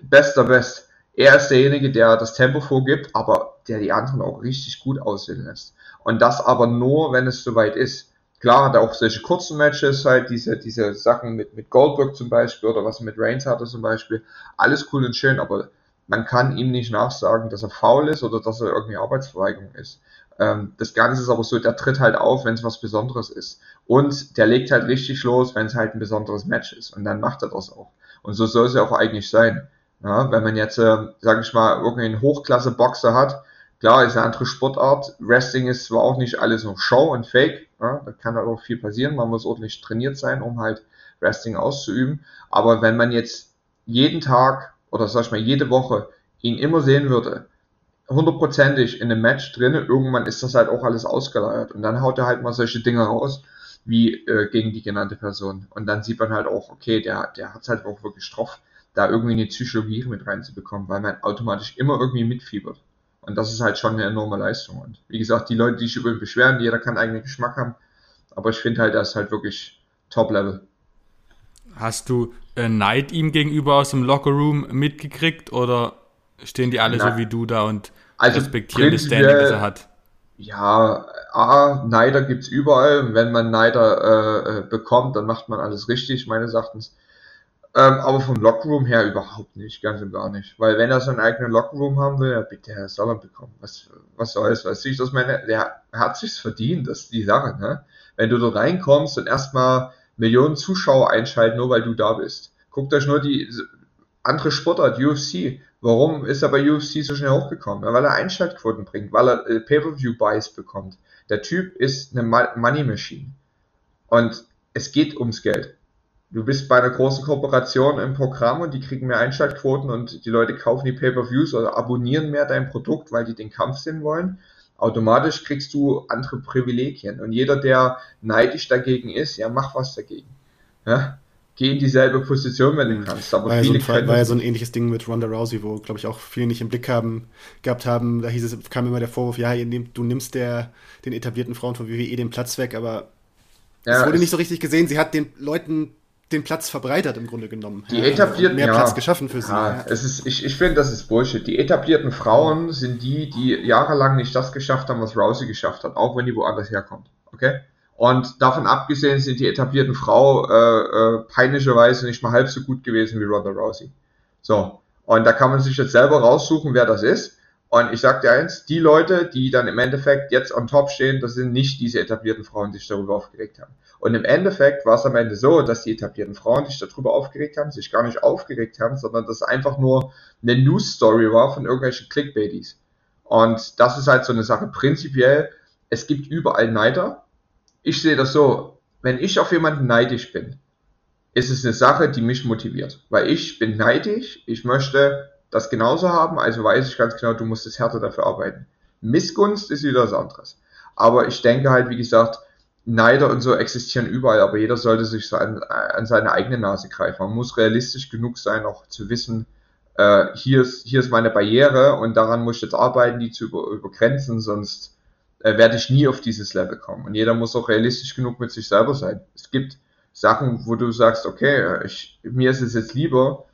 Bester Best. Er ist derjenige, der das Tempo vorgibt, aber der die anderen auch richtig gut aussehen lässt. Und das aber nur, wenn es soweit ist. Klar hat er auch solche kurzen Matches, halt diese, diese Sachen mit, mit Goldberg zum Beispiel oder was mit Reigns hatte zum Beispiel. Alles cool und schön, aber man kann ihm nicht nachsagen, dass er faul ist oder dass er irgendwie Arbeitsverweigerung ist. Ähm, das Ganze ist aber so, der tritt halt auf, wenn es was Besonderes ist. Und der legt halt richtig los, wenn es halt ein besonderes Match ist. Und dann macht er das auch. Und so soll es ja auch eigentlich sein. Ja, wenn man jetzt, äh, sage ich mal, irgendeinen Hochklasse-Boxer hat, Klar, ist eine andere Sportart. Wrestling ist zwar auch nicht alles nur Show und Fake, ja, da kann halt auch viel passieren. Man muss ordentlich trainiert sein, um halt Wrestling auszuüben. Aber wenn man jetzt jeden Tag oder sag ich mal jede Woche ihn immer sehen würde, hundertprozentig in einem Match drinne, irgendwann ist das halt auch alles ausgeleiert. Und dann haut er halt mal solche Dinge raus, wie äh, gegen die genannte Person. Und dann sieht man halt auch, okay, der, der hat es halt auch wirklich drauf, da irgendwie eine Psychologie mit reinzubekommen, weil man automatisch immer irgendwie mitfiebert. Und das ist halt schon eine enorme Leistung. Und wie gesagt, die Leute, die sich über ihn beschweren, jeder kann eigenen Geschmack haben. Aber ich finde halt, das ist halt wirklich Top-Level. Hast du äh, Neid ihm gegenüber aus dem Lockerroom mitgekriegt oder stehen die alle Nein. so wie du da und also respektieren das Standing, das er hat? Ja, A, Neider gibt's überall. Wenn man Neider äh, äh, bekommt, dann macht man alles richtig, meines Erachtens. Ähm, aber vom Lockerroom her überhaupt nicht, ganz und gar nicht. Weil wenn er so einen eigenen Lockerroom haben will, ja bitte, er soll er bekommen. Was, was soll's? Weißt du, ich das meine, der hat sich's verdient, das ist die Sache, ne? Wenn du da reinkommst und erstmal Millionen Zuschauer einschalten, nur weil du da bist. Guckt euch nur die andere Sportart, UFC. Warum ist er bei UFC so schnell hochgekommen? Weil er Einschaltquoten bringt, weil er äh, Pay-Per-View-Buys bekommt. Der Typ ist eine Money Machine. Und es geht ums Geld du bist bei einer großen Kooperation im Programm und die kriegen mehr Einschaltquoten und die Leute kaufen die Pay-per-Views oder abonnieren mehr dein Produkt, weil die den Kampf sehen wollen. Automatisch kriegst du andere Privilegien. Und jeder, der neidisch dagegen ist, ja, mach was dagegen. Ja? Geh in dieselbe Position, wenn du kannst. Aber war, viele ja so ein, war ja so ein ähnliches Ding mit Ronda Rousey, wo, glaube ich, auch viele nicht im Blick haben, gehabt haben. Da hieß es, kam immer der Vorwurf, ja, du nimmst der, den etablierten Frauen von WWE den Platz weg, aber ja, es wurde nicht so richtig gesehen. Sie hat den Leuten den Platz verbreitert im Grunde genommen. Die etablierten, mehr ja, Platz geschaffen für sie. Ja, es ist, ich, ich finde, das ist Bullshit. Die etablierten Frauen sind die, die jahrelang nicht das geschafft haben, was Rousey geschafft hat, auch wenn die woanders herkommt. Okay? Und davon abgesehen sind die etablierten Frauen äh, äh, peinlicherweise nicht mal halb so gut gewesen wie Ronda Rousey. So. Und da kann man sich jetzt selber raussuchen, wer das ist. Und ich sag dir eins, die Leute, die dann im Endeffekt jetzt on top stehen, das sind nicht diese etablierten Frauen, die sich darüber aufgeregt haben. Und im Endeffekt war es am Ende so, dass die etablierten Frauen, die sich darüber aufgeregt haben, sich gar nicht aufgeregt haben, sondern dass es einfach nur eine News-Story war von irgendwelchen Clickbaities. Und das ist halt so eine Sache. Prinzipiell, es gibt überall Neider. Ich sehe das so, wenn ich auf jemanden neidisch bin, ist es eine Sache, die mich motiviert. Weil ich bin neidisch, ich möchte das genauso haben, also weiß ich ganz genau, du musst es härter dafür arbeiten. Missgunst ist wieder was anderes. Aber ich denke halt, wie gesagt, Neider und so existieren überall, aber jeder sollte sich so an, an seine eigene Nase greifen. Man muss realistisch genug sein, auch zu wissen, äh, hier, ist, hier ist meine Barriere und daran muss ich jetzt arbeiten, die zu über, übergrenzen, sonst äh, werde ich nie auf dieses Level kommen. Und jeder muss auch realistisch genug mit sich selber sein. Es gibt Sachen, wo du sagst, okay, ich, mir ist es jetzt lieber,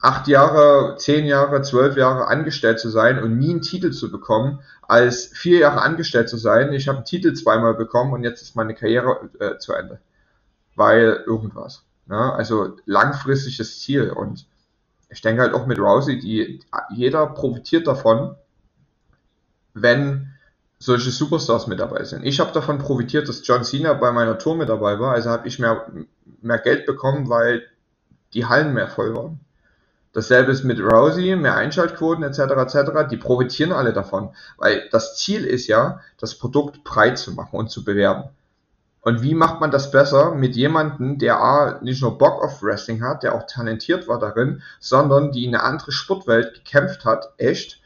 acht Jahre, zehn Jahre, zwölf Jahre angestellt zu sein und nie einen Titel zu bekommen, als vier Jahre angestellt zu sein. Ich habe einen Titel zweimal bekommen und jetzt ist meine Karriere äh, zu Ende. Weil irgendwas. Ne? Also langfristiges Ziel. Und ich denke halt auch mit Rousey, die, jeder profitiert davon, wenn solche Superstars mit dabei sind. Ich habe davon profitiert, dass John Cena bei meiner Tour mit dabei war. Also habe ich mehr, mehr Geld bekommen, weil die Hallen mehr voll waren. Dasselbe ist mit Rousey, mehr Einschaltquoten etc. etc. Die profitieren alle davon, weil das Ziel ist ja, das Produkt breit zu machen und zu bewerben. Und wie macht man das besser mit jemandem, der A, nicht nur Bock auf Wrestling hat, der auch talentiert war darin, sondern die in eine andere Sportwelt gekämpft hat, echt,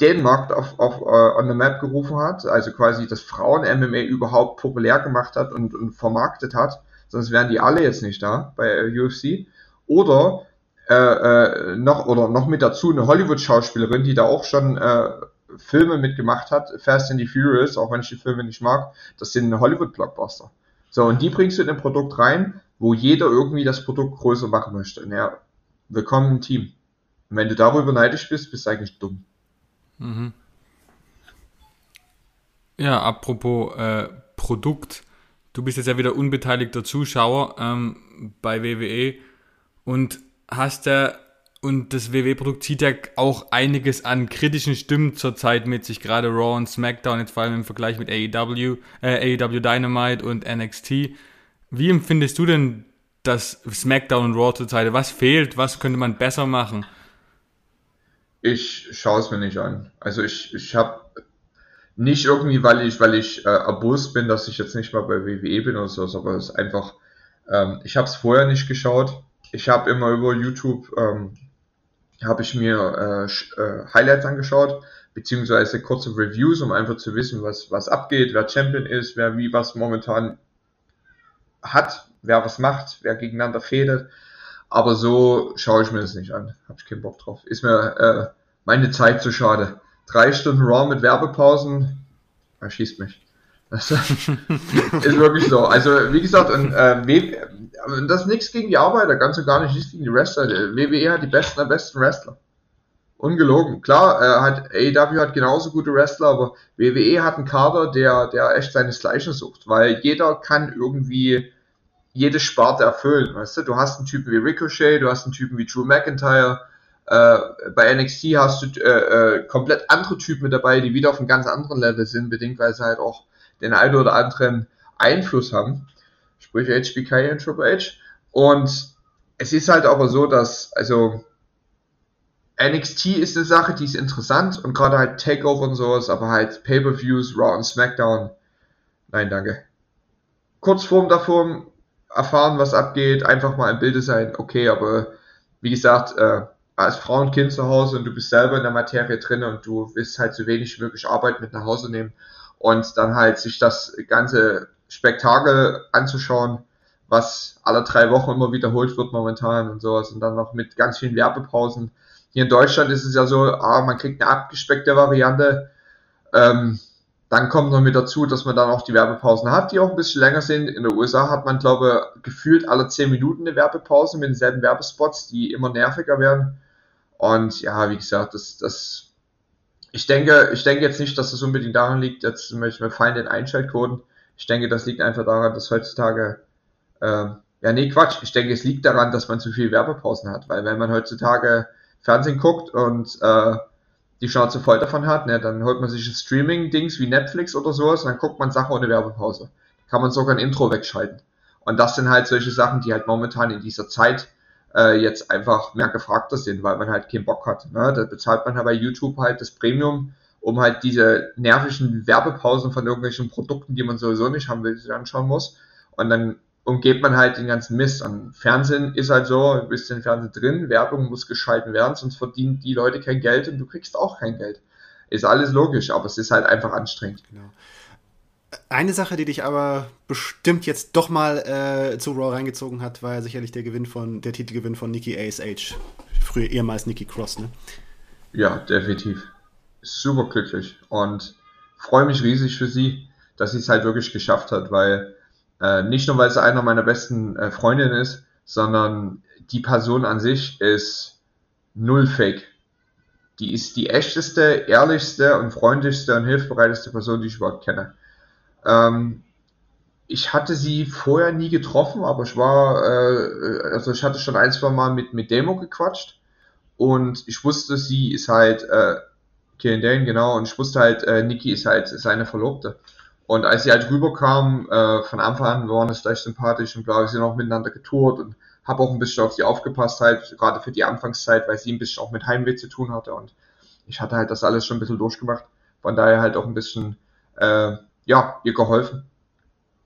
den Markt auf, auf uh, on the map gerufen hat, also quasi das Frauen-MMA überhaupt populär gemacht hat und, und vermarktet hat, sonst wären die alle jetzt nicht da bei UFC. Oder äh, äh, noch oder noch mit dazu eine Hollywood-Schauspielerin, die da auch schon äh, Filme mitgemacht hat, Fast and the Furious, auch wenn ich die Filme nicht mag, das sind Hollywood-Blockbuster. So, und die bringst du in ein Produkt rein, wo jeder irgendwie das Produkt größer machen möchte. Und ja, willkommen im Team. Und wenn du darüber neidisch bist, bist du eigentlich dumm. Mhm. Ja, apropos äh, Produkt. Du bist jetzt ja wieder unbeteiligter Zuschauer ähm, bei WWE und hast ja, und das WWE-Produkt zieht ja auch einiges an kritischen Stimmen zurzeit mit sich, gerade Raw und SmackDown, jetzt vor allem im Vergleich mit AEW, äh, AEW Dynamite und NXT. Wie empfindest du denn das SmackDown und Raw zurzeit? Was fehlt? Was könnte man besser machen? Ich schaue es mir nicht an. Also ich, ich habe nicht irgendwie, weil ich, weil ich äh, erbost bin, dass ich jetzt nicht mal bei WWE bin oder so, aber es ist einfach, ähm, ich habe es vorher nicht geschaut. Ich habe immer über YouTube, ähm, habe ich mir äh, äh, Highlights angeschaut, beziehungsweise kurze Reviews, um einfach zu wissen, was, was abgeht, wer Champion ist, wer wie was momentan hat, wer was macht, wer gegeneinander fädelt. Aber so schaue ich mir das nicht an. Habe ich keinen Bock drauf. Ist mir äh, meine Zeit zu schade. Drei Stunden Raw mit Werbepausen, erschießt mich. Das ist wirklich so. Also, wie gesagt, und, äh, das ist nichts gegen die Arbeiter, ganz und gar nicht, nichts gegen die Wrestler. WWE hat die besten der besten Wrestler. Ungelogen. Klar, äh, hat AEW hat genauso gute Wrestler, aber WWE hat einen Kader, der, der echt seinesgleichen sucht, weil jeder kann irgendwie jede Sparte erfüllen, weißt du? Du hast einen Typen wie Ricochet, du hast einen Typen wie Drew McIntyre, äh, bei NXT hast du äh, äh, komplett andere Typen mit dabei, die wieder auf einem ganz anderen Level sind, bedingt, weil sie halt auch den einen oder anderen Einfluss haben. Sprich HBK und Triple H. Und es ist halt aber so, dass, also, NXT ist eine Sache, die ist interessant und gerade halt Takeover und sowas, aber halt Pay-Per-Views, Raw und SmackDown, nein, danke. Kurzform davon, erfahren, was abgeht, einfach mal im Bilde sein, okay, aber wie gesagt, äh, als Frau und Kind zu Hause und du bist selber in der Materie drin und du willst halt so wenig wie möglich Arbeit mit nach Hause nehmen und dann halt sich das ganze Spektakel anzuschauen, was alle drei Wochen immer wiederholt wird momentan und sowas und dann noch mit ganz vielen Werbepausen. Hier in Deutschland ist es ja so, ah, man kriegt eine abgespeckte Variante. Ähm, dann kommt noch mit dazu, dass man dann auch die Werbepausen hat, die auch ein bisschen länger sind. In den USA hat man, glaube ich, gefühlt alle 10 Minuten eine Werbepause mit denselben Werbespots, die immer nerviger werden. Und ja, wie gesagt, das, das, ich denke, ich denke jetzt nicht, dass das unbedingt daran liegt, jetzt möchte mir fallen den Einschaltquoten. Ich denke, das liegt einfach daran, dass heutzutage, äh, ja, nee, Quatsch. Ich denke, es liegt daran, dass man zu viel Werbepausen hat, weil wenn man heutzutage Fernsehen guckt und äh, die Schnauze voll davon hat, ne, dann holt man sich Streaming-Dings wie Netflix oder sowas dann guckt man Sachen ohne Werbepause. Kann man sogar ein Intro wegschalten. Und das sind halt solche Sachen, die halt momentan in dieser Zeit äh, jetzt einfach mehr gefragter sind, weil man halt keinen Bock hat. Ne? Da bezahlt man halt bei YouTube halt das Premium, um halt diese nervigen Werbepausen von irgendwelchen Produkten, die man sowieso nicht haben will, sich anschauen muss. Und dann umgeht man halt den ganzen Mist. Und Fernsehen ist halt so, du bist im Fernsehen drin, Werbung muss geschalten werden, sonst verdienen die Leute kein Geld und du kriegst auch kein Geld. Ist alles logisch, aber es ist halt einfach anstrengend. Genau. Eine Sache, die dich aber bestimmt jetzt doch mal äh, zu Raw reingezogen hat, war ja sicherlich der Gewinn von, der Titelgewinn von Nikki ASH. Früher ehemals Nikki Cross, ne? Ja, definitiv. Super glücklich und freue mich riesig für sie, dass sie es halt wirklich geschafft hat, weil äh, nicht nur, weil sie einer meiner besten äh, Freundinnen ist, sondern die Person an sich ist null fake. Die ist die echteste, ehrlichste und freundlichste und hilfsbereiteste Person, die ich überhaupt kenne. Ähm, ich hatte sie vorher nie getroffen, aber ich war, äh, also ich hatte schon ein, zwei Mal mit, mit Demo gequatscht und ich wusste, sie ist halt, äh, Karen Dane, genau, und ich wusste halt, äh, Niki ist halt seine Verlobte. Und als sie halt rüberkam, äh, von Anfang an waren es gleich sympathisch und bla, sind auch miteinander getourt und habe auch ein bisschen auf sie aufgepasst, halt, gerade für die Anfangszeit, weil sie ein bisschen auch mit Heimweh zu tun hatte und ich hatte halt das alles schon ein bisschen durchgemacht. Von daher halt auch ein bisschen, äh, ja, ihr geholfen.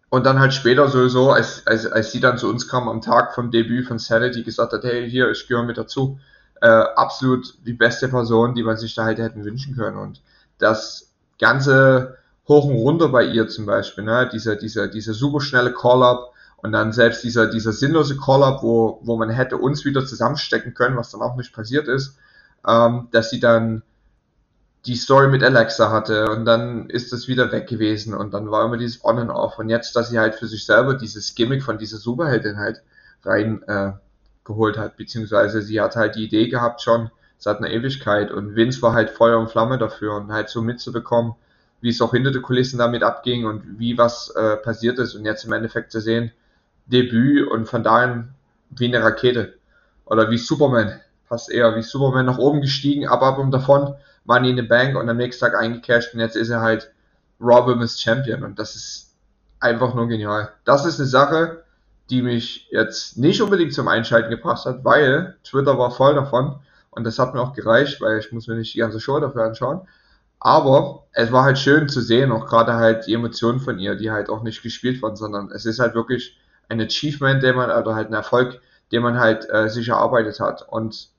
Und dann halt später sowieso, als, als, als sie dann zu uns kam am Tag vom Debüt von Sanity, gesagt hat, hey, hier, ich gehöre mit dazu, äh, absolut die beste Person, die man sich da halt hätten wünschen können. Und das ganze hoch und runter bei ihr zum Beispiel, ne? dieser, dieser, dieser super schnelle Call-Up und dann selbst dieser, dieser sinnlose Call-Up, wo, wo man hätte uns wieder zusammenstecken können, was dann auch nicht passiert ist, ähm, dass sie dann die Story mit Alexa hatte und dann ist das wieder weg gewesen und dann war immer dieses On and Off und jetzt, dass sie halt für sich selber dieses Gimmick von dieser Superheldin halt rein äh, geholt hat, beziehungsweise sie hat halt die Idee gehabt schon seit einer Ewigkeit und Vince war halt Feuer und Flamme dafür und halt so mitzubekommen, wie es auch hinter den Kulissen damit abging und wie was äh, passiert ist und jetzt im Endeffekt zu sehen, Debüt und von dahin wie eine Rakete oder wie Superman, passt eher wie Superman nach oben gestiegen, ab, ab und davon Money in the Bank und am nächsten Tag eingecashed und jetzt ist er halt Raw Women's Champion und das ist einfach nur genial. Das ist eine Sache, die mich jetzt nicht unbedingt zum Einschalten gebracht hat, weil Twitter war voll davon und das hat mir auch gereicht, weil ich muss mir nicht die ganze Show dafür anschauen. Aber es war halt schön zu sehen, auch gerade halt die Emotionen von ihr, die halt auch nicht gespielt wurden, sondern es ist halt wirklich ein Achievement, den man, oder halt ein Erfolg, den man halt äh, sich erarbeitet hat. Und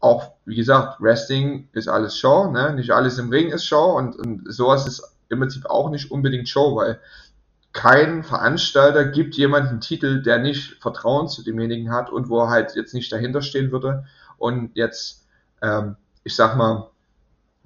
auch, wie gesagt, Wrestling ist alles Show, ne? Nicht alles im Ring ist Show und, und sowas ist im Prinzip auch nicht unbedingt Show, weil kein Veranstalter gibt jemanden einen Titel, der nicht Vertrauen zu demjenigen hat und wo er halt jetzt nicht dahinter stehen würde und jetzt, ähm, ich sag mal,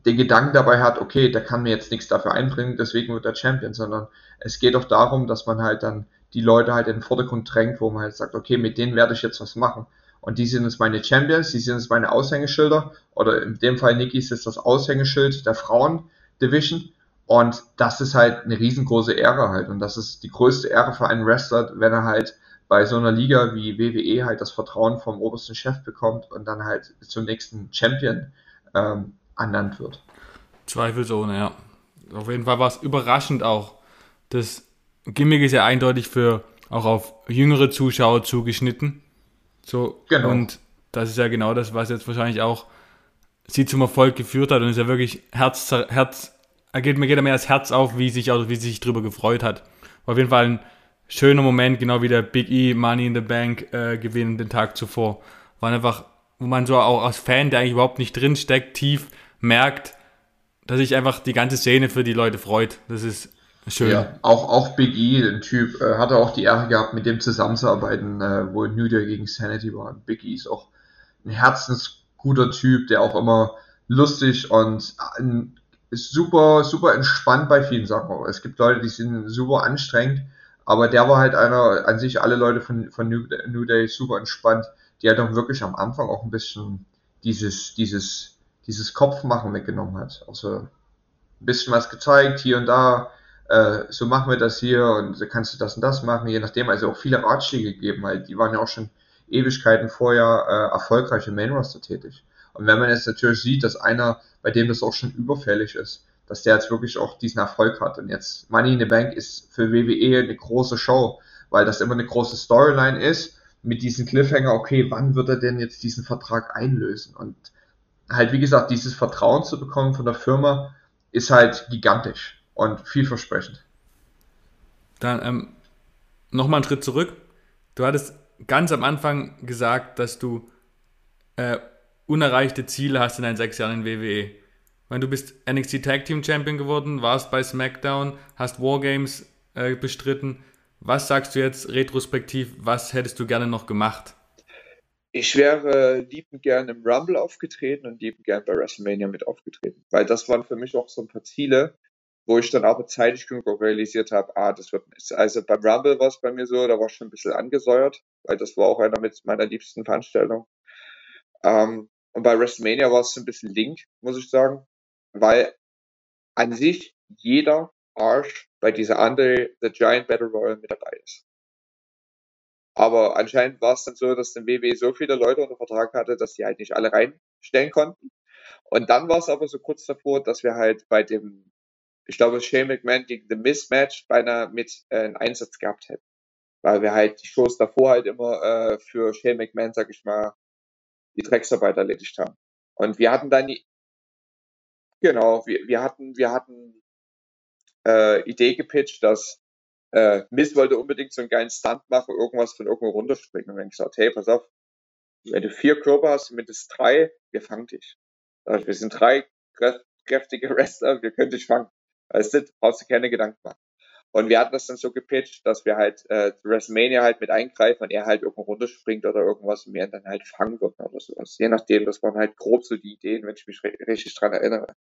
den Gedanken dabei hat, okay, der kann mir jetzt nichts dafür einbringen, deswegen wird er Champion, sondern es geht doch darum, dass man halt dann die Leute halt in den Vordergrund drängt, wo man halt sagt, okay, mit denen werde ich jetzt was machen. Und die sind jetzt meine Champions, die sind jetzt meine Aushängeschilder. Oder in dem Fall Nikis ist das Aushängeschild der Frauen-Division. Und das ist halt eine riesengroße Ehre halt. Und das ist die größte Ehre für einen Wrestler, wenn er halt bei so einer Liga wie WWE halt das Vertrauen vom obersten Chef bekommt und dann halt zum nächsten Champion ähm, ernannt wird. Zweifelsohne, ja. Auf jeden Fall war es überraschend auch. Das Gimmick ist ja eindeutig für auch auf jüngere Zuschauer zugeschnitten. So, genau. Und das ist ja genau das, was jetzt wahrscheinlich auch sie zum Erfolg geführt hat und ist ja wirklich Herz, Herz, er geht mir geht mehr das Herz auf, wie sich, also wie sich drüber gefreut hat. War auf jeden Fall ein schöner Moment, genau wie der Big E Money in the Bank äh, Gewinn den Tag zuvor. War einfach, wo man so auch als Fan, der eigentlich überhaupt nicht drin steckt, tief merkt, dass sich einfach die ganze Szene für die Leute freut. Das ist Schön. Ja, auch, auch Big E, ein Typ, äh, hatte auch die Ehre gehabt, mit dem zusammenzuarbeiten, äh, wo New Day gegen Sanity war. Big E ist auch ein herzensguter Typ, der auch immer lustig und ein, ist super, super entspannt bei vielen Sachen. Es gibt Leute, die sind super anstrengend, aber der war halt einer, an sich alle Leute von, von New, New Day super entspannt. Die hat auch wirklich am Anfang auch ein bisschen dieses, dieses, dieses Kopfmachen weggenommen hat. Also ein bisschen was gezeigt, hier und da, äh, so machen wir das hier und so kannst du das und das machen, je nachdem. Also auch viele Ratschläge gegeben, weil die waren ja auch schon Ewigkeiten vorher äh, erfolgreich im Main Roster tätig. Und wenn man jetzt natürlich sieht, dass einer, bei dem das auch schon überfällig ist, dass der jetzt wirklich auch diesen Erfolg hat. Und jetzt Money in the Bank ist für WWE eine große Show, weil das immer eine große Storyline ist mit diesem Cliffhanger, okay, wann wird er denn jetzt diesen Vertrag einlösen? Und halt, wie gesagt, dieses Vertrauen zu bekommen von der Firma ist halt gigantisch und vielversprechend. Dann ähm, nochmal einen Schritt zurück. Du hattest ganz am Anfang gesagt, dass du äh, unerreichte Ziele hast in deinen sechs Jahren in WWE. Wenn du bist NXT Tag Team Champion geworden, warst bei SmackDown, hast Wargames äh, bestritten. Was sagst du jetzt retrospektiv? Was hättest du gerne noch gemacht? Ich wäre liebend gern im Rumble aufgetreten und liebend gern bei WrestleMania mit aufgetreten, weil das waren für mich auch so ein paar Ziele, wo ich dann aber zeitig genug realisiert habe, ah, das wird nichts. Also beim Rumble war es bei mir so, da war ich schon ein bisschen angesäuert, weil das war auch einer mit meiner liebsten Veranstaltung. Ähm, und bei WrestleMania war es so ein bisschen link, muss ich sagen, weil an sich jeder Arsch bei dieser Andre The Giant Battle Royal mit dabei ist. Aber anscheinend war es dann so, dass der WWE so viele Leute unter Vertrag hatte, dass die halt nicht alle reinstellen konnten. Und dann war es aber so kurz davor, dass wir halt bei dem ich glaube, Shane McMahon gegen The Mismatch beinahe mit äh, einen Einsatz gehabt hätten. Weil wir halt die Shows davor halt immer äh, für Shane McMahon, sag ich mal, die Drecksarbeit erledigt haben. Und wir hatten dann die, genau, wir, wir hatten, wir hatten äh, Idee gepitcht, dass äh, Miss wollte unbedingt so einen geilen Stunt machen, irgendwas von irgendwo runterspringen. Und dann gesagt, hey, pass auf, wenn du vier Körper hast, mindestens drei, wir fangen dich. Also wir sind drei kräftige Wrestler, wir können dich fangen. Weißt du, brauchst du keine Gedanken machen. Und wir hatten das dann so gepitcht, dass wir halt äh, WrestleMania halt mit eingreifen und er halt irgendwo runterspringt oder irgendwas und wir ihn dann halt fangen würden oder sowas. Je nachdem, das waren halt grob so die Ideen, wenn ich mich richtig dran erinnere.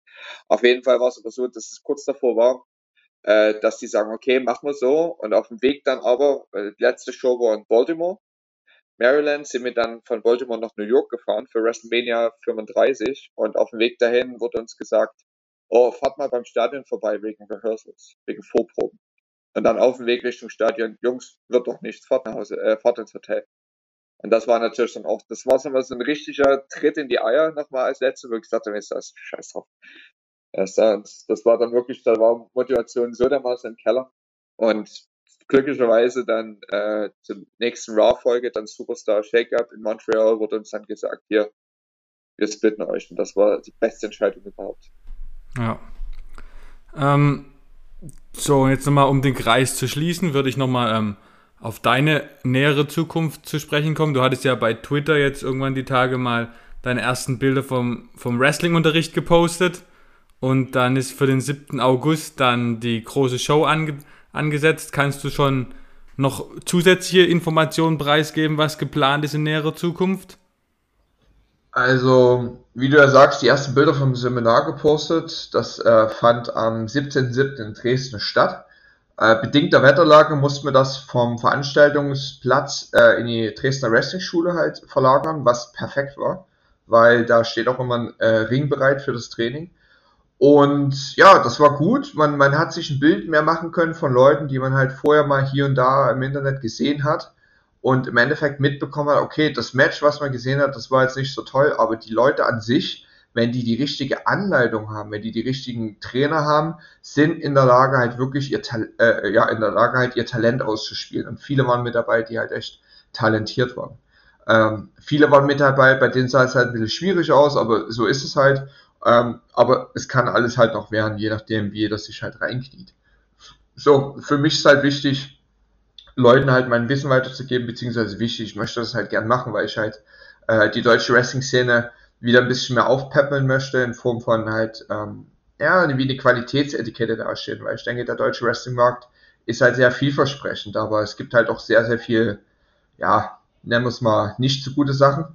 Auf jeden Fall war es aber so, dass es kurz davor war, äh, dass die sagen, okay, machen wir so. Und auf dem Weg dann aber, äh, die letzte Show war in Baltimore, Maryland, sind wir dann von Baltimore nach New York gefahren für WrestleMania 35 und auf dem Weg dahin wurde uns gesagt, oh, fahrt mal beim Stadion vorbei wegen Rehearsals, wegen Vorproben. Und dann auf dem Weg Richtung Stadion, Jungs, wird doch nichts, fahrt nach Hause, äh, fahrt ins Hotel. Und das war natürlich dann auch, das war so ein richtiger Tritt in die Eier nochmal als letzte, wo ich gesagt habe, ist das scheiß drauf. Das, das war dann wirklich, da war Motivation so dermaßen im Keller. Und glücklicherweise dann äh, zur nächsten Raw-Folge, dann Superstar Shake-Up in Montreal, wurde uns dann gesagt, hier, wir splitten euch. Und das war die beste Entscheidung überhaupt. Ja. Ähm, so, jetzt nochmal, um den Kreis zu schließen, würde ich nochmal ähm, auf deine nähere Zukunft zu sprechen kommen. Du hattest ja bei Twitter jetzt irgendwann die Tage mal deine ersten Bilder vom, vom Wrestling-Unterricht gepostet. Und dann ist für den 7. August dann die große Show ange angesetzt. Kannst du schon noch zusätzliche Informationen preisgeben, was geplant ist in näherer Zukunft? Also, wie du ja sagst, die ersten Bilder vom Seminar gepostet. Das äh, fand am 17.07. in Dresden statt. Äh, bedingt der Wetterlage mussten wir das vom Veranstaltungsplatz äh, in die Dresdner Wrestling-Schule halt verlagern, was perfekt war, weil da steht auch immer ein äh, Ring bereit für das Training. Und ja, das war gut. Man, man hat sich ein Bild mehr machen können von Leuten, die man halt vorher mal hier und da im Internet gesehen hat und im Endeffekt mitbekommen hat, okay, das Match, was man gesehen hat, das war jetzt nicht so toll, aber die Leute an sich, wenn die die richtige Anleitung haben, wenn die die richtigen Trainer haben, sind in der Lage halt wirklich ihr Tal äh, ja in der Lage halt ihr Talent auszuspielen und viele waren mit dabei, die halt echt talentiert waren. Ähm, viele waren mit dabei, bei denen sah es halt ein bisschen schwierig aus, aber so ist es halt. Ähm, aber es kann alles halt noch werden, je nachdem, wie jeder sich halt reinkniet. So, für mich ist halt wichtig, Leuten halt mein Wissen weiterzugeben, beziehungsweise wichtig, ich möchte das halt gern machen, weil ich halt äh, die deutsche Wrestling-Szene wieder ein bisschen mehr aufpeppeln möchte, in Form von halt, ähm, ja, wie eine Qualitätsetikette dastehen, weil ich denke, der deutsche Wrestling-Markt ist halt sehr vielversprechend, aber es gibt halt auch sehr, sehr viel, ja, nennen wir es mal, nicht so gute Sachen.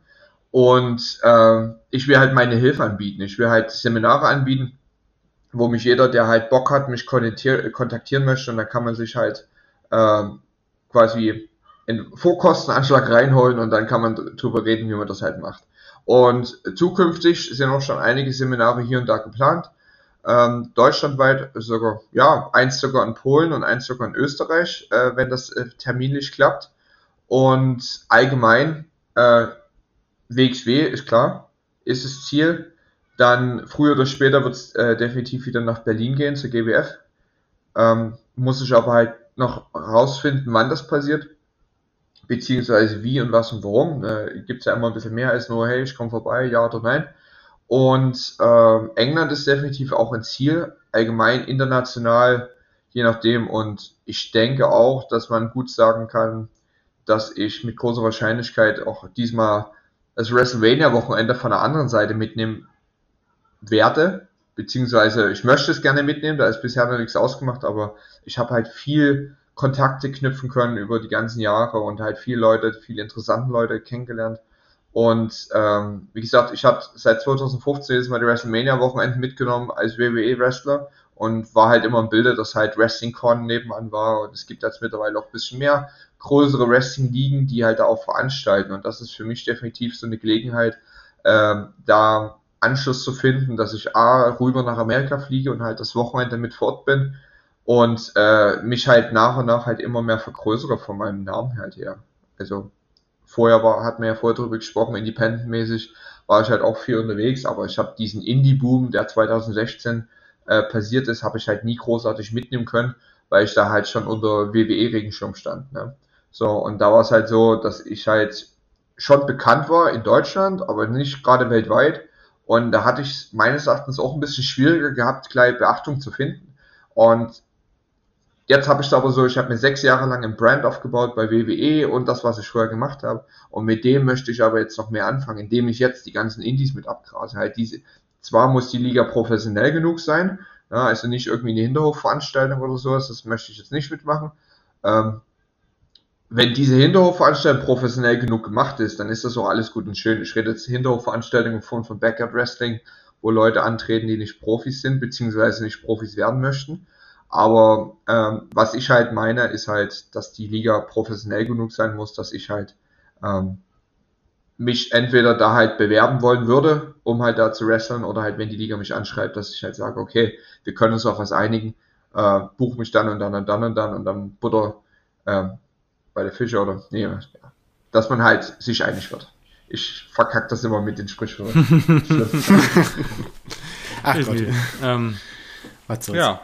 Und äh, ich will halt meine Hilfe anbieten. Ich will halt Seminare anbieten, wo mich jeder, der halt Bock hat, mich kontaktieren möchte, und da kann man sich halt ähm, quasi in Vorkostenanschlag reinholen und dann kann man drüber reden, wie man das halt macht. Und zukünftig sind auch schon einige Seminare hier und da geplant. Ähm, deutschlandweit sogar, ja, eins sogar in Polen und eins sogar in Österreich, äh, wenn das äh, terminlich klappt. Und allgemein, äh, WXW ist klar, ist das Ziel. Dann früher oder später wird es äh, definitiv wieder nach Berlin gehen, zur GWF. Ähm, muss ich aber halt noch rausfinden, wann das passiert, beziehungsweise wie und was und warum. Äh, Gibt es ja immer ein bisschen mehr als nur, hey, ich komme vorbei, ja oder nein. Und äh, England ist definitiv auch ein Ziel, allgemein international, je nachdem. Und ich denke auch, dass man gut sagen kann, dass ich mit großer Wahrscheinlichkeit auch diesmal das WrestleMania-Wochenende von der anderen Seite mitnehmen werde, beziehungsweise ich möchte es gerne mitnehmen, da ist bisher noch nichts ausgemacht, aber ich habe halt viel Kontakte knüpfen können über die ganzen Jahre und halt viele Leute, viele interessante Leute kennengelernt. Und ähm, wie gesagt, ich habe seit 2015 jetzt mal die WrestleMania-Wochenende mitgenommen als WWE-Wrestler und war halt immer im Bilde, dass halt WrestlingCon nebenan war und es gibt jetzt mittlerweile auch ein bisschen mehr größere Wrestling-Ligen, die halt da auch veranstalten und das ist für mich definitiv so eine Gelegenheit, ähm, da Anschluss zu finden, dass ich A, rüber nach Amerika fliege und halt das Wochenende mit fort bin und äh, mich halt nach und nach halt immer mehr vergrößere von meinem Namen halt her. Also vorher war, hat man ja vorher drüber gesprochen, independent-mäßig war ich halt auch viel unterwegs, aber ich habe diesen Indie-Boom, der 2016 äh, passiert ist, habe ich halt nie großartig mitnehmen können, weil ich da halt schon unter WWE-Regenschirm stand. Ne? So, und da war es halt so, dass ich halt schon bekannt war in Deutschland, aber nicht gerade weltweit. Und da hatte ich meines Erachtens auch ein bisschen schwieriger gehabt, gleich Beachtung zu finden. Und Jetzt habe ich es aber so, ich habe mir sechs Jahre lang ein Brand aufgebaut bei WWE und das, was ich vorher gemacht habe. Und mit dem möchte ich aber jetzt noch mehr anfangen, indem ich jetzt die ganzen Indies mit abgrase. Halt diese, zwar muss die Liga professionell genug sein, ja, also nicht irgendwie eine Hinterhofveranstaltung oder sowas, das möchte ich jetzt nicht mitmachen. Ähm, wenn diese Hinterhofveranstaltung professionell genug gemacht ist, dann ist das auch alles gut und schön. Ich rede jetzt Hinterhofveranstaltungen von, von Backyard Wrestling, wo Leute antreten, die nicht Profis sind, beziehungsweise nicht Profis werden möchten. Aber ähm, was ich halt meine, ist halt, dass die Liga professionell genug sein muss, dass ich halt ähm, mich entweder da halt bewerben wollen würde, um halt da zu wresteln, oder halt, wenn die Liga mich anschreibt, dass ich halt sage, okay, wir können uns auf was einigen, äh, buch mich dann und dann und dann und dann und dann Butter äh, bei der Fische oder nee, ja, dass man halt sich einig wird. Ich verkack das immer mit den Sprichwörtern. Ach Gott. Ähm, was soll's. Ja,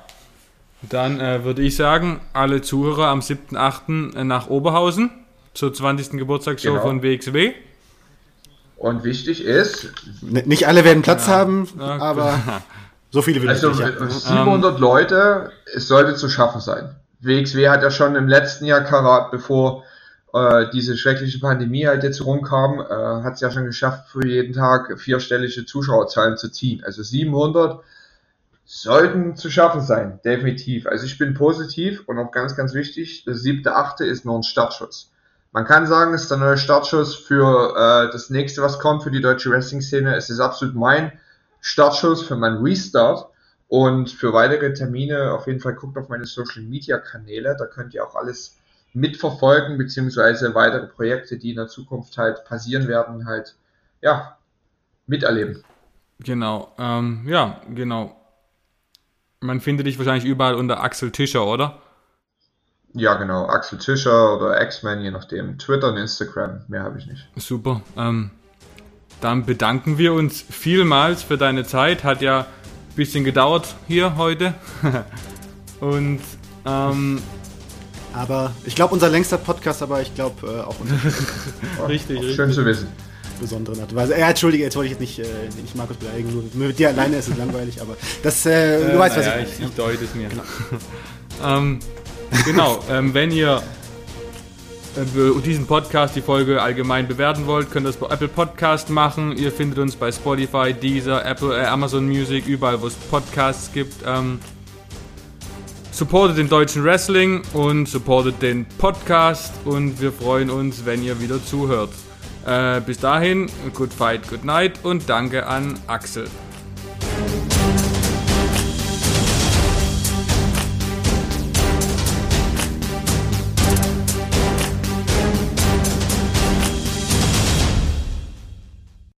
dann äh, würde ich sagen, alle Zuhörer am 7.8. Äh, nach Oberhausen zur 20. Geburtstagsshow genau. von WXW. Und wichtig ist. Nicht alle werden Platz ja. haben, ja, aber so viele wie also, nicht. Also 700 ähm, Leute, es sollte zu schaffen sein. WXW hat ja schon im letzten Jahr Karat, bevor äh, diese schreckliche Pandemie halt jetzt rumkam, äh, hat es ja schon geschafft, für jeden Tag vierstellige Zuschauerzahlen zu ziehen. Also 700 sollten zu schaffen sein, definitiv. Also ich bin positiv und auch ganz, ganz wichtig, der siebte, achte ist nur ein Startschuss. Man kann sagen, es ist der neue Startschuss für äh, das nächste, was kommt für die deutsche Wrestling-Szene. Es ist absolut mein Startschuss für meinen Restart. Und für weitere Termine auf jeden Fall guckt auf meine Social-Media-Kanäle. Da könnt ihr auch alles mitverfolgen, beziehungsweise weitere Projekte, die in der Zukunft halt passieren werden, halt, ja, miterleben. Genau, ähm, ja, genau. Man findet dich wahrscheinlich überall unter Axel Tischer, oder? Ja, genau. Axel Tischer oder X-Men, je nachdem. Twitter und Instagram. Mehr habe ich nicht. Super. Ähm, dann bedanken wir uns vielmals für deine Zeit. Hat ja ein bisschen gedauert hier heute. und ähm, aber ich glaube, unser längster Podcast, aber ich glaube äh, auch unser. richtig, richtig. Schön zu wissen besonderen Art und Weise. Ja, entschuldige, jetzt wollte ich jetzt nicht, äh, nicht Markus beleidigen, nur mit dir alleine ist es langweilig, aber das, äh, du äh, weißt, was ich Ich, ich deute es mir. Genau, ähm, genau ähm, wenn ihr äh, diesen Podcast, die Folge allgemein bewerten wollt, könnt ihr das bei Apple Podcast machen. Ihr findet uns bei Spotify, Deezer, Apple, äh, Amazon Music, überall, wo es Podcasts gibt. Ähm, supportet den deutschen Wrestling und supportet den Podcast und wir freuen uns, wenn ihr wieder zuhört. Äh, bis dahin, good fight, good night und danke an Axel.